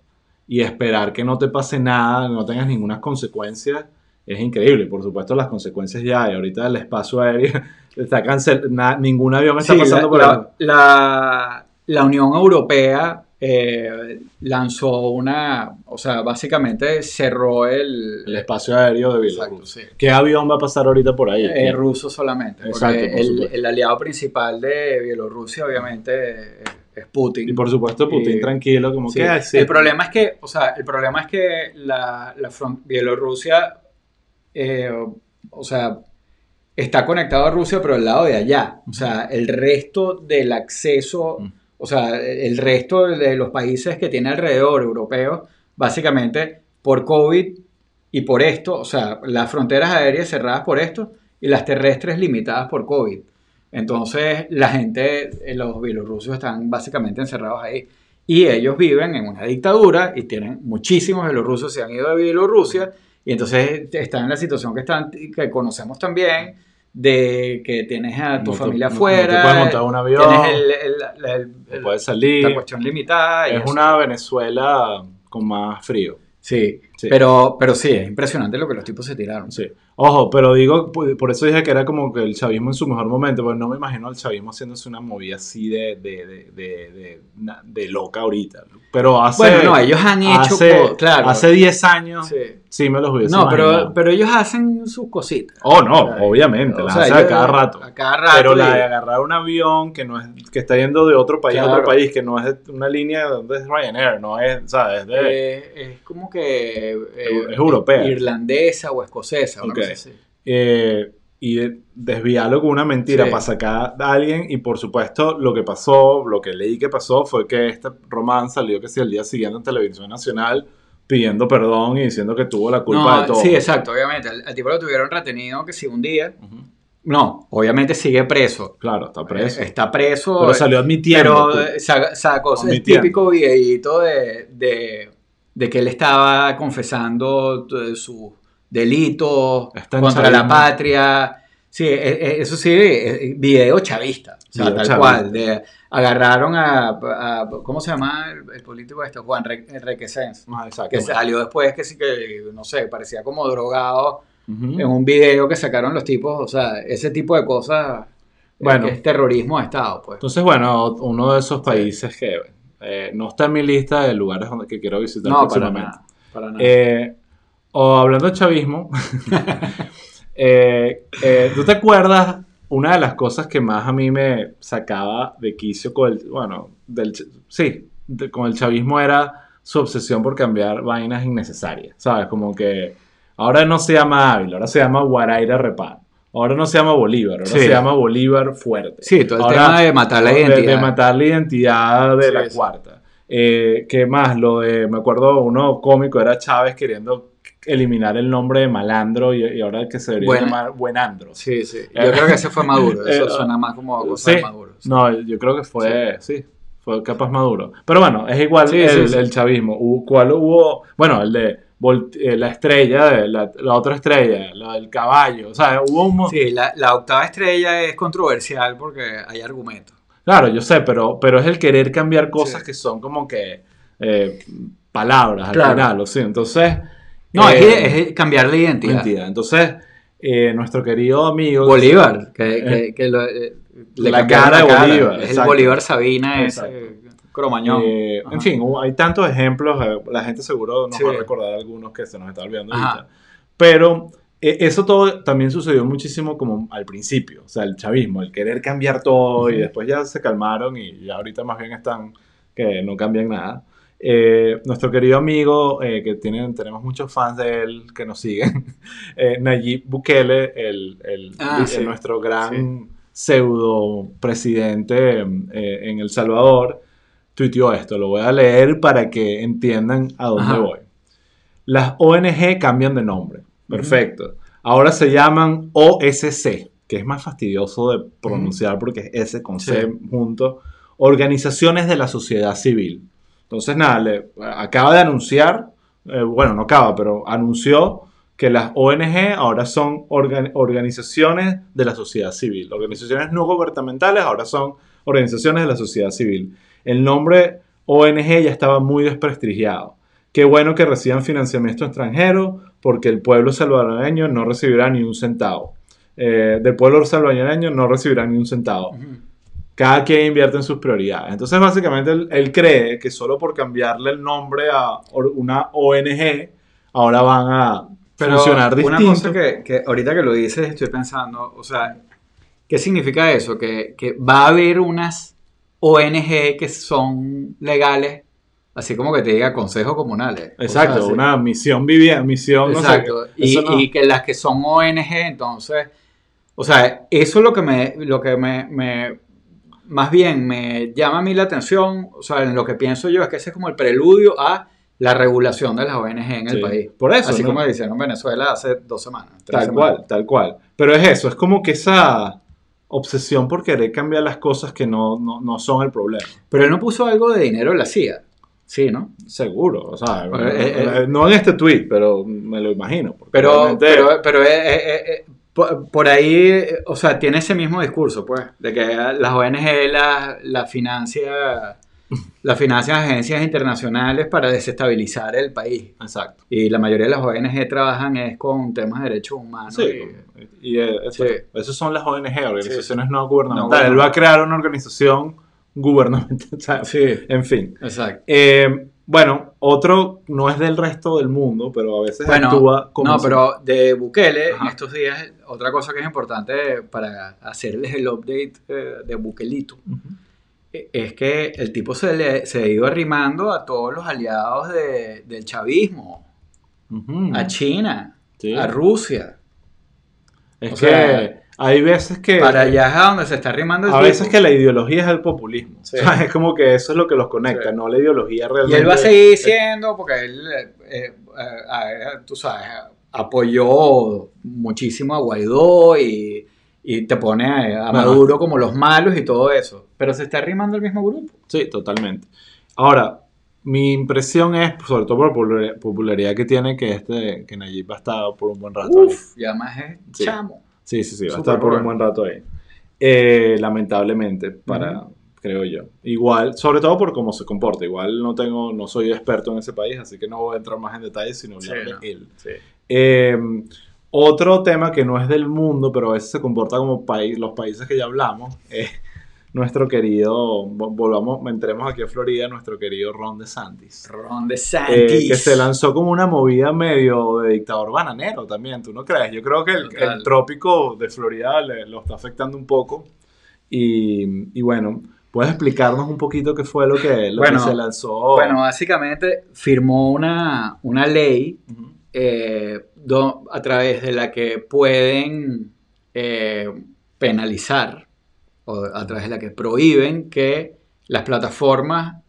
y esperar que no te pase nada, no tengas ninguna consecuencia, es increíble. Por supuesto, las consecuencias ya hay. Ahorita el espacio aéreo está cancelado, ningún avión está Sí, pasando la, por la- ahí. la- la Unión Europea eh, lanzó una... O sea, básicamente cerró el... El espacio aéreo de Bielorrusia. sí. ¿Qué avión va a pasar ahorita por ahí? Eh, ruso solamente. Porque Exacto, por el, aliado principal de Bielorrusia, obviamente, es- Putin. y por supuesto, Putin Y- tranquilo, como Sí, que... "Ay, sí". El problema es que, o sea, el problema es que la, Bielorrusia, eh, o sea, está conectado a Rusia, pero al lado de allá. O sea, el resto del acceso, o sea, el resto de los países que tiene alrededor europeos, básicamente por COVID y por esto, o sea, las fronteras aéreas cerradas por esto y las terrestres limitadas por COVID. Entonces, la gente, eh, los bielorrusos están básicamente encerrados ahí. Y ellos viven en una dictadura y tienen muchísimos bielorrusos se han ido de Bielorrusia y entonces están en la situación que, están, que conocemos también de que tienes a tu No familia no- no afuera, te puedes montar un avión, tienes el- el- el- no el- puedes salir. la cuestión limitada. y Es eso. una Venezuela con más frío. Sí, Sí. Pero, pero sí, es impresionante lo que los tipos se tiraron. Sí. Ojo, pero digo, por eso dije que era como que el chavismo en su mejor momento, porque no me imagino al chavismo haciéndose una movida así de, de, de, de, de, loca ahorita. Pero hace. Bueno, no, ellos han hecho, hace, claro. hace 10 años sí, Sí. me los hubiese No, pero, pero ellos hacen sus cositas. Oh, no, obviamente, o las sea, hace a cada rato. A cada rato. Pero la de agarrar un avión que no es que está yendo de otro país a otro país, que no es de una línea donde es Ryanair, no es, ¿sabes? De, eh, es como que... eh, Es europea. Irlandesa o escocesa. una Ok. cosa así. eh, y de- desviarlo con una mentira Sí. para sacar a alguien. Y por supuesto, lo que pasó, lo que leí que pasó fue que este román salió que si el día siguiente en televisión nacional pidiendo perdón y diciendo que tuvo la culpa No, de todo. Sí, exacto, obviamente. Al, al tipo lo tuvieron retenido que si un día... No, obviamente sigue preso. Claro, está preso. Eh, Está preso. Pero salió admitiendo. Pero pues. eh, sa- sacó el Admitiendo. típico videíto de, de, de que él estaba confesando t- sus delitos contra la patria. Sí, eh, eh, eso sí, eh, video chavista. O sea, Video tal chavista. cual. de- agarraron a, a- ¿Cómo se llama el, el político este? Juan Re- Requesens. Ah. Que salió después que sí que, no sé, parecía como drogado en un video que sacaron los tipos. O sea, ese tipo de cosas. Bueno. Es terrorismo de Estado, pues. Entonces, bueno, uno de esos países que eh, no está en mi lista de lugares donde que quiero visitar No, para nada. Para nada. Eh, o hablando de chavismo, eh, ¿tú te acuerdas una de las cosas que más a mí me sacaba de quicio con el, bueno, del, sí, de- con el chavismo era su obsesión por cambiar vainas innecesarias, ¿sabes? Como que ahora no se llama Ávila, ahora se llama Guaraira Repán. Ahora no se llama Bolívar, ahora Sí. se llama Bolívar Fuerte. Sí, todo el Ahora- tema de matar la de- identidad. De, matar la identidad de Sí, la sí. cuarta. Eh, ¿Qué más? Lo de, me acuerdo, uno cómico era Chávez queriendo eliminar el nombre de malandro y, y ahora que se debería Buena- llamar Buenandro. Sí, sí. Yo creo que ese fue Maduro. Eso Eh, suena más como cosa sí. de Maduro. sí. No, yo creo que fue, sí, fue capaz Maduro. Pero bueno, es igual el, el chavismo. Hubo, ¿Cuál hubo? Bueno, el de Volt- eh, la estrella, de la, la otra estrella, la del caballo. O sea, hubo un... Sí, la, la octava estrella es controversial porque hay argumentos. Claro, yo sé, pero, pero es el querer cambiar cosas que son como que eh, palabras al Claro. final, ¿o sí? Entonces... No, es, eh, es cambiar la identidad. Mentira. Entonces, eh, nuestro querido amigo... Bolívar, que, que, que lo- eh, le La cara de Bolívar, Es el exacto. Bolívar Sabina, ese cromañón. Eh, en fin, hay tantos ejemplos, eh, la gente seguro nos Sí. va a recordar algunos que se nos está olvidando Ajá. ahorita. Pero eh, eso todo también sucedió muchísimo como al principio, o sea, el chavismo, el querer cambiar todo y después ya se calmaron y ya ahorita más bien están que no cambian nada. Eh, nuestro querido amigo, eh, que tienen, tenemos muchos fans de él que nos siguen, eh, Nayib Bukele, el, el- Ah, el- sí. nuestro gran pseudo presidente eh, en El Salvador, tuiteó esto, lo voy a leer para que entiendan a dónde Ajá. voy. Las ONG cambian de nombre, perfecto. Ahora se llaman OSC, que es más fastidioso de pronunciar porque es S con C junto, Organizaciones de la Sociedad Civil. Entonces, nada, acaba de anunciar, eh, bueno, no acaba, pero anunció que las ONG ahora son organ- organizaciones de la sociedad civil. Organizaciones no gubernamentales ahora son organizaciones de la sociedad civil. El nombre ONG ya estaba muy desprestigiado. Qué bueno que reciban financiamiento extranjero porque el pueblo salvadoreño no recibirá ni un centavo. Eh, del pueblo salvadoreño no recibirá ni un centavo. Cada quien invierte en sus prioridades. Entonces, básicamente, él, él cree que solo por cambiarle el nombre a una ONG, ahora van a Pero funcionar una distinto. cosa que, que ahorita que lo dices estoy pensando, o sea, ¿qué significa eso? Que, que va a haber unas ONG que son legales, así como que te diga consejos comunales. Exacto, una misión vivía, misión, no sé, Exacto. y, eso no- y que las que son ONG, entonces, o sea, eso es lo que me, lo que me, me- más bien me llama a mí la atención, o sea, en lo que pienso yo es que ese es como el preludio a la regulación de las ONG en el Sí. país. Por eso, Así ¿no? como dicen en Venezuela hace dos semanas. tres Tal semanas. cual, tal cual. Pero es eso, es como que esa obsesión por querer cambiar las cosas que no, no, no son el problema. Pero él no puso algo de dinero en la CIA. Sí, ¿no? Seguro, o sea, Pero, eh, eh, no en este tweet, pero me lo imagino. Pero, realmente- pero, pero eh, eh, eh, por, por ahí, eh, o sea, tiene ese mismo discurso, pues, de que las ONG la, la financia la financian agencias internacionales para desestabilizar el país. Exacto. Y la mayoría de las ONG trabajan es con temas de derechos humanos. Sí, y- y eh, eso, Sí. esos son las ONG, organizaciones no No gubernamentales. Él va a crear una organización gubernamental. sí, En fin. exacto. Eh, bueno, otro no es del resto del mundo, pero a veces Bueno, actúa como no, si- pero de Bukele, Ajá. en estos días, otra cosa que es importante para hacerles el update eh, de Bukelito, eh, es que el tipo se, le, se ha ido arrimando a todos los aliados de- del chavismo, a China, Sí. a Rusia. Es o que sea, hay veces que... Para allá es a donde se está arrimando el a veces que la ideología es el populismo. Sí. O sea, es como que eso es lo que los conecta, Sí. no la ideología Y realmente. él va a seguir diciendo, porque él, eh, eh, tú sabes, apoyó muchísimo a Guaidó y, y te pone a. Maduro como los malos y todo eso. Pero se está arrimando el mismo grupo. Sí, totalmente. Ahora, mi impresión es, sobre todo por popular- popularidad que tiene, que este, que Nayib ha estado por un buen rato. Uf, y además es Sí. chamo. Sí, sí, sí, va a estar por un buen rato ahí. Eh, lamentablemente, para, creo yo. Igual, sobre todo por cómo se comporta. Igual no tengo, no soy experto en ese país, así que no voy a entrar más en detalles, sino hablar Sí, de no. él. Sí. Eh, otro tema que no es del mundo, pero a veces se comporta como país, los países que ya hablamos, es nuestro querido, vo- volvamos, entremos aquí a Florida, nuestro querido Ron DeSantis. Ron de eh, Santis. que se lanzó como una movida medio de dictador bananero también, ¿tú no crees? Yo creo que el, el trópico de Florida le- lo está afectando un poco. Y, y bueno, ¿puedes explicarnos un poquito qué fue lo que, lo que se lanzó? Bueno, básicamente firmó una, una ley eh, do- a través de la que pueden eh, penalizar o a través de la que prohíben que las plataformas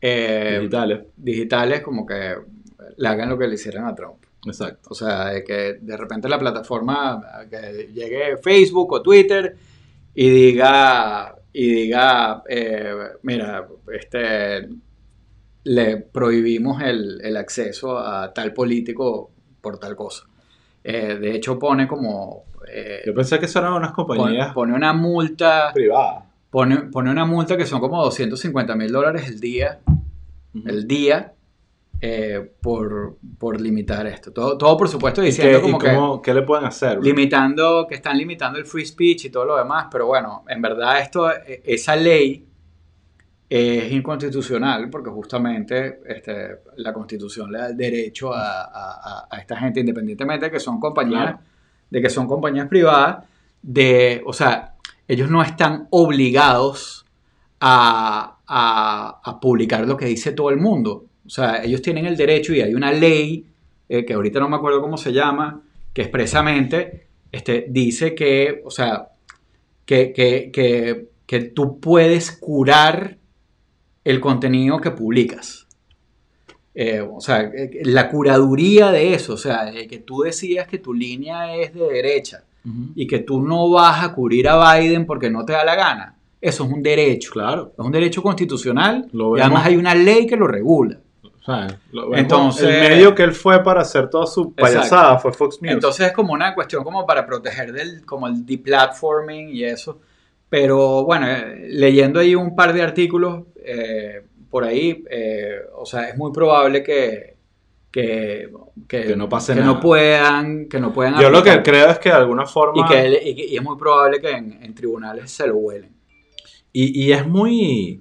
eh, digitales. digitales como que le hagan lo que le hicieron a Trump. Exacto. O sea, de que de repente la plataforma, que llegue Facebook o Twitter y diga, y diga eh, mira, este, le prohibimos el, el acceso a tal político por tal cosa. Eh, de hecho, pone como... eh, Yo pensé que eso eran unas compañías pone una multa, privadas. pone, pone una multa que son como 250 mil dólares el día el día eh, por, por limitar esto. Todo, todo por supuesto, ¿Y diciendo qué, como y que qué le pueden hacer? limitando, que están limitando el free speech y todo lo demás, pero bueno, en verdad esto, eh, esa ley es inconstitucional porque justamente este, la constitución le da el derecho a, a- esta gente, independientemente de que son compañías, Claro. de que son compañías privadas, de, o sea, ellos no están obligados a, a- a publicar lo que dice todo el mundo. O sea, ellos tienen el derecho y hay una ley, eh, que ahorita no me acuerdo cómo se llama, que expresamente este, dice que, o sea, que, que, que, que tú puedes curar el contenido que publicas. Eh, o sea, eh, la curaduría de eso, o sea, de que tú decías que tu línea es de derecha y que tú no vas a cubrir a Biden porque no te da la gana. Eso es un derecho. Claro. Es un derecho constitucional Lo y además hay una ley que lo regula. O sea, lo. Entonces- el medio que él fue para hacer toda su payasada fue Fox News. Entonces es como una cuestión como para proteger del como el deplatforming y eso. Pero bueno, eh, leyendo ahí un par de artículos eh, por ahí, eh, o sea, es muy probable que que, que, Que no pase que nada. no puedan que no puedan Yo lo que creo es que de alguna forma... y que y, es muy probable que en, en tribunales se lo huelen. Y, y es muy...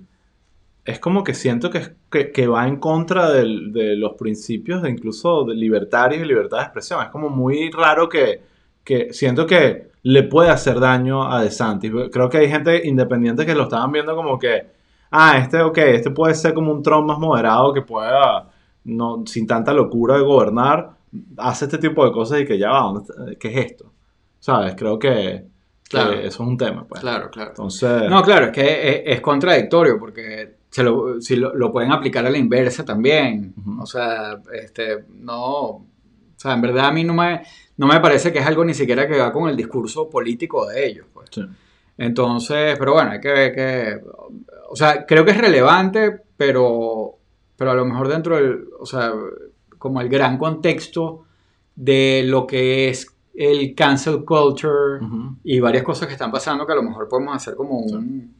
Es como que siento que, que va en contra del- de los principios de incluso de libertarios y libertad de expresión. Es como muy raro que, que siento que le puede hacer daño a DeSantis. Creo que hay gente independiente que lo estaban viendo como que, ah, este, ok, este puede ser como un Trump más moderado que pueda, no, sin tanta locura de gobernar, hace este tipo de cosas y que ya va, ¿dónde está- ¿qué es esto? ¿Sabes? Creo que, que Claro. eso es un tema. Pues. Claro, claro. Entonces... No, claro, es que es, es contradictorio porque se lo, si lo, lo pueden aplicar a la inversa también. O sea, este, no, o sea, en verdad a mí no me, no me parece que es algo ni siquiera que va con el discurso político de ellos. Pues. Sí. Entonces, pero bueno, hay que ver que, o sea, creo que es relevante, pero, pero a lo mejor dentro del, o sea, como el gran contexto de lo que es el cancel culture y varias cosas que están pasando que a lo mejor podemos hacer como un,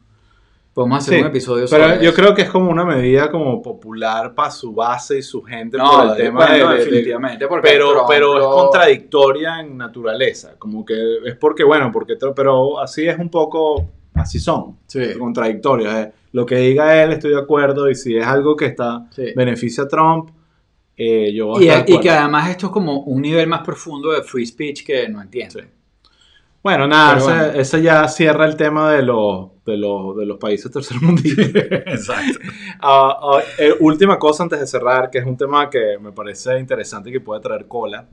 Podemos hacer Sí, un episodio sobre Pero yo eso. creo que es como una medida como popular para su base y su gente no, por el tema bueno, de- de- de, definitivamente, porque pero, Trump pero es contradictoria en naturaleza. Como que es porque, bueno, porque pero así es un poco, así son, Sí, contradictorios. eh. Lo que diga él, estoy de acuerdo, y si es algo que está sí. beneficia a Trump, eh, yo voy a Y, estar de y que además esto es como un nivel más profundo de free speech que no entiendo. Sí. Bueno, nada, ese, bueno. ese ya cierra el tema de los, de los, de los países tercermundistas. Exacto. Ah, ah, eh, última cosa antes de cerrar, que es un tema que me parece interesante y que puede traer cola,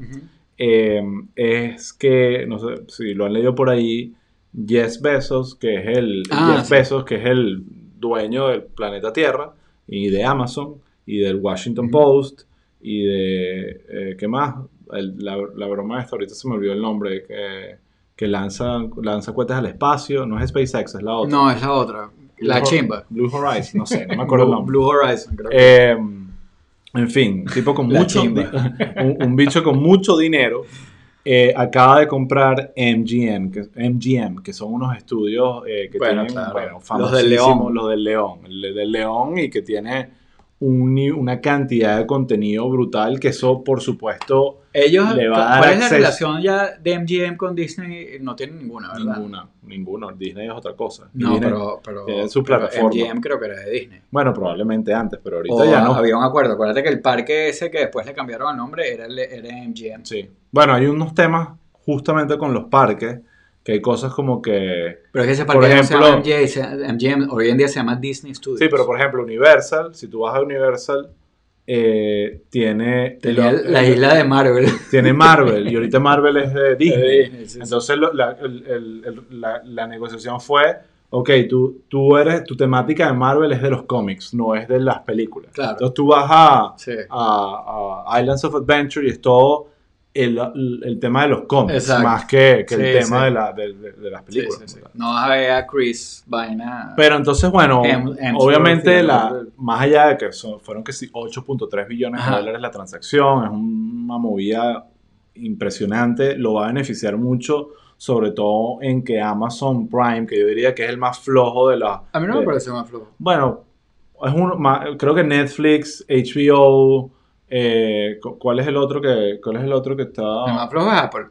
eh, es que, no sé si lo han leído por ahí, Jeff Bezos, que es el, Ah, Jeff sí. Bezos, que es el dueño del planeta Tierra y de Amazon y del Washington Ujú. Post y de, eh, ¿qué más? El- la, la broma esta, ahorita se me olvidó el nombre, que, que lanza, lanza cohetes al espacio, no es SpaceX, es la otra. No, es la otra. La chimba. Blue Horizon, no sé, no me acuerdo el Blue, nombre. Blue Horizon, creo. que- Eh, en fin, un tipo con mucho, un, un bicho con mucho dinero eh, acaba de comprar MGM, que, MGM, que son unos estudios eh, que Bueno, tienen, claro. bueno, Los del León. los del León, el de- del León y que tiene un una cantidad de contenido brutal que eso, por supuesto, Ellos, le va a dar ¿cuál es la acceso. relación ya de MGM con Disney? No tienen ninguna, ¿verdad? ninguna, ninguna, Disney es otra cosa. No, Disney- pero, pero, su pero plataforma. MGM creo que era de Disney. Bueno, probablemente antes, pero ahorita O ya no. había un acuerdo. Acuérdate que el parque ese que después le cambiaron el nombre era, el- era MGM. Sí. Bueno, hay unos temas justamente con los parques, que hay cosas como que... Pero es que ese Por parque no se llama MGM, MGM, hoy en día se llama Disney Studios. Sí, pero por ejemplo, Universal, si tú vas a Universal, eh, tiene... Tenía lo- la isla de Marvel. Tiene Marvel, y ahorita Marvel es de Disney. Sí, sí. Entonces lo- la, el- el- el- la- la negociación fue, ok, tú, tú eres, tu temática de Marvel es de los cómics, no es de las películas. Claro. Entonces tú vas a, a Islands of Adventure y es todo el, tema de los cómics, Exacto. más que, que el tema sí. de, la, de, de- de las películas. sí. No vas a ver a Chris Vaina. Pero entonces, bueno, Em- obviamente, la, más allá de que son- fueron que sí, 8.3 billones Ajá. de dólares la transacción, es una movida impresionante, lo va a beneficiar mucho, sobre todo en que Amazon Prime, que yo diría que es el más flojo de la... a mí no me parece más flojo. Bueno, es uno más, creo que Netflix, HBO, eh, cu- ¿cuál es el otro que, cuál es el otro que está? El más flojo es Apple.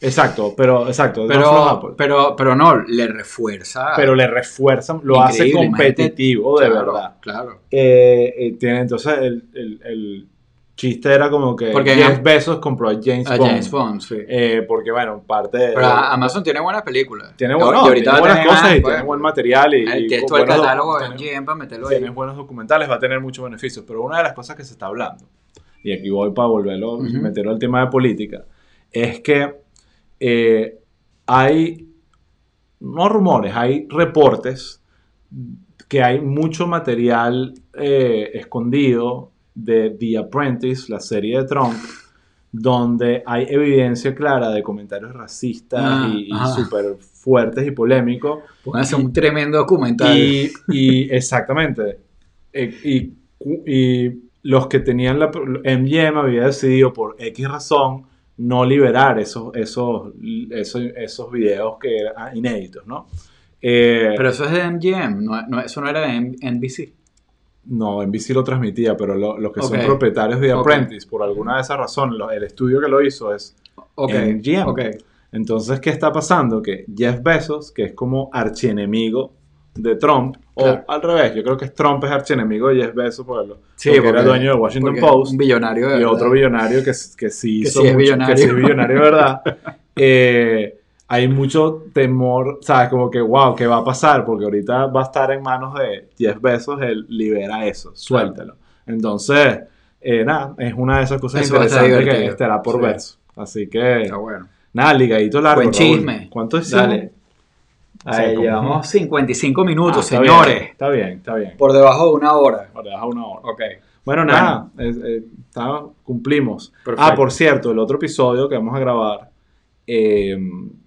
Exacto, pero exacto, Pero, pero, pero no, le refuerza. pero le refuerzan, lo hace competitivo de Claro, verdad. Claro. Eh, eh, tiene entonces el, el- el chiste era como que Porque Jeff Bezos compró a James A Bond. James Bond, sí. Eh, porque bueno, parte de... Pero Amazon tiene buenas películas. tiene, Y bu- no, ahorita tiene a buenas cosas más, y pues. tiene buen material y, el buenos doc- catálogo de MGM para meterlo ahí. tienes buenos documentales, va a tener muchos beneficios. Pero una de las cosas que se está hablando, y aquí voy para volverlo, Ujú. meterlo al tema de política, es que eh, hay, no rumores, hay reportes que hay mucho material eh, escondido de The Apprentice, la serie de Trump, donde hay evidencia clara de comentarios racistas Ah, y, súper fuertes y polémicos. Hacer un tremendo documental. Y, y exactamente. Eh, y los que tenían la. MGM había decidido por X razón no liberar esos, esos, esos, esos videos que eran inéditos, ¿no? Eh, Pero eso es de MGM, no, no- eso no era de NBC. no, NBC lo transmitía, pero lo- los que son propietarios de. Apprentice, por alguna de esas razones, lo- el estudio que lo hizo es Ok. MGM. Entonces, ¿qué está pasando? Que Jeff Bezos, que es como archienemigo de Trump, Claro. o al revés, yo creo que es Trump es archienemigo de Jeff Bezos porque, lo- Sí, porque era dueño de Washington Post Un billonario de y otro billonario que, que sí Que hizo sí es mucho- billonario. que sí es billonario, ¿verdad? Eh, hay mucho temor, ¿sabes? Como que, wow, ¿qué va a pasar? Porque ahorita va a estar en manos de Jeff Bezos, él libera eso, suéltalo. Entonces, eh, nada, es una de esas cosas Eso interesantes que estará por Sí. verse. Así que, Está bueno. nada, ligadito largo. Buen chisme. ¿Cuánto hicimos? Dale. Sí, Ahí como- llevamos 55 Ah, minutos, está señores. bien, Está bien, está bien. Por debajo de una hora. Por debajo de una hora. Ok. Bueno, nada, eh, está- cumplimos. Perfecto. Ah, por cierto, el otro episodio que vamos a grabar eh,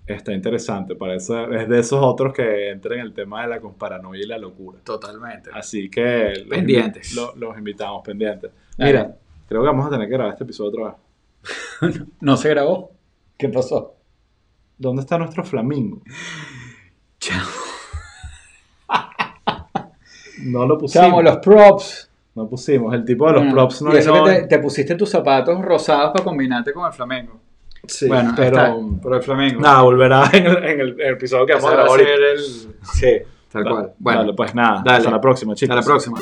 está interesante. Parece, es de esos otros que entran en el tema de la paranoia y la locura. Totalmente. Así que los Pendientes. invi- lo- los invitamos pendientes. Mira, creo que vamos a tener que grabar este episodio otra vez. ¿No se grabó? ¿Qué pasó? ¿Dónde está nuestro flamingo? No lo pusimos. Chamo, los props. No pusimos. El tipo de los Mm. props no y eso no- que te, te pusiste tus zapatos rosados para combinarte con el Flamengo. Sí, bueno, pero. pero el Flamengo. Nada, volverá en el, en el episodio que vamos a grabar el... Sí, tal cual. Bueno, Dale, pues nada. Dale. Hasta la próxima, chicos. hasta la próxima.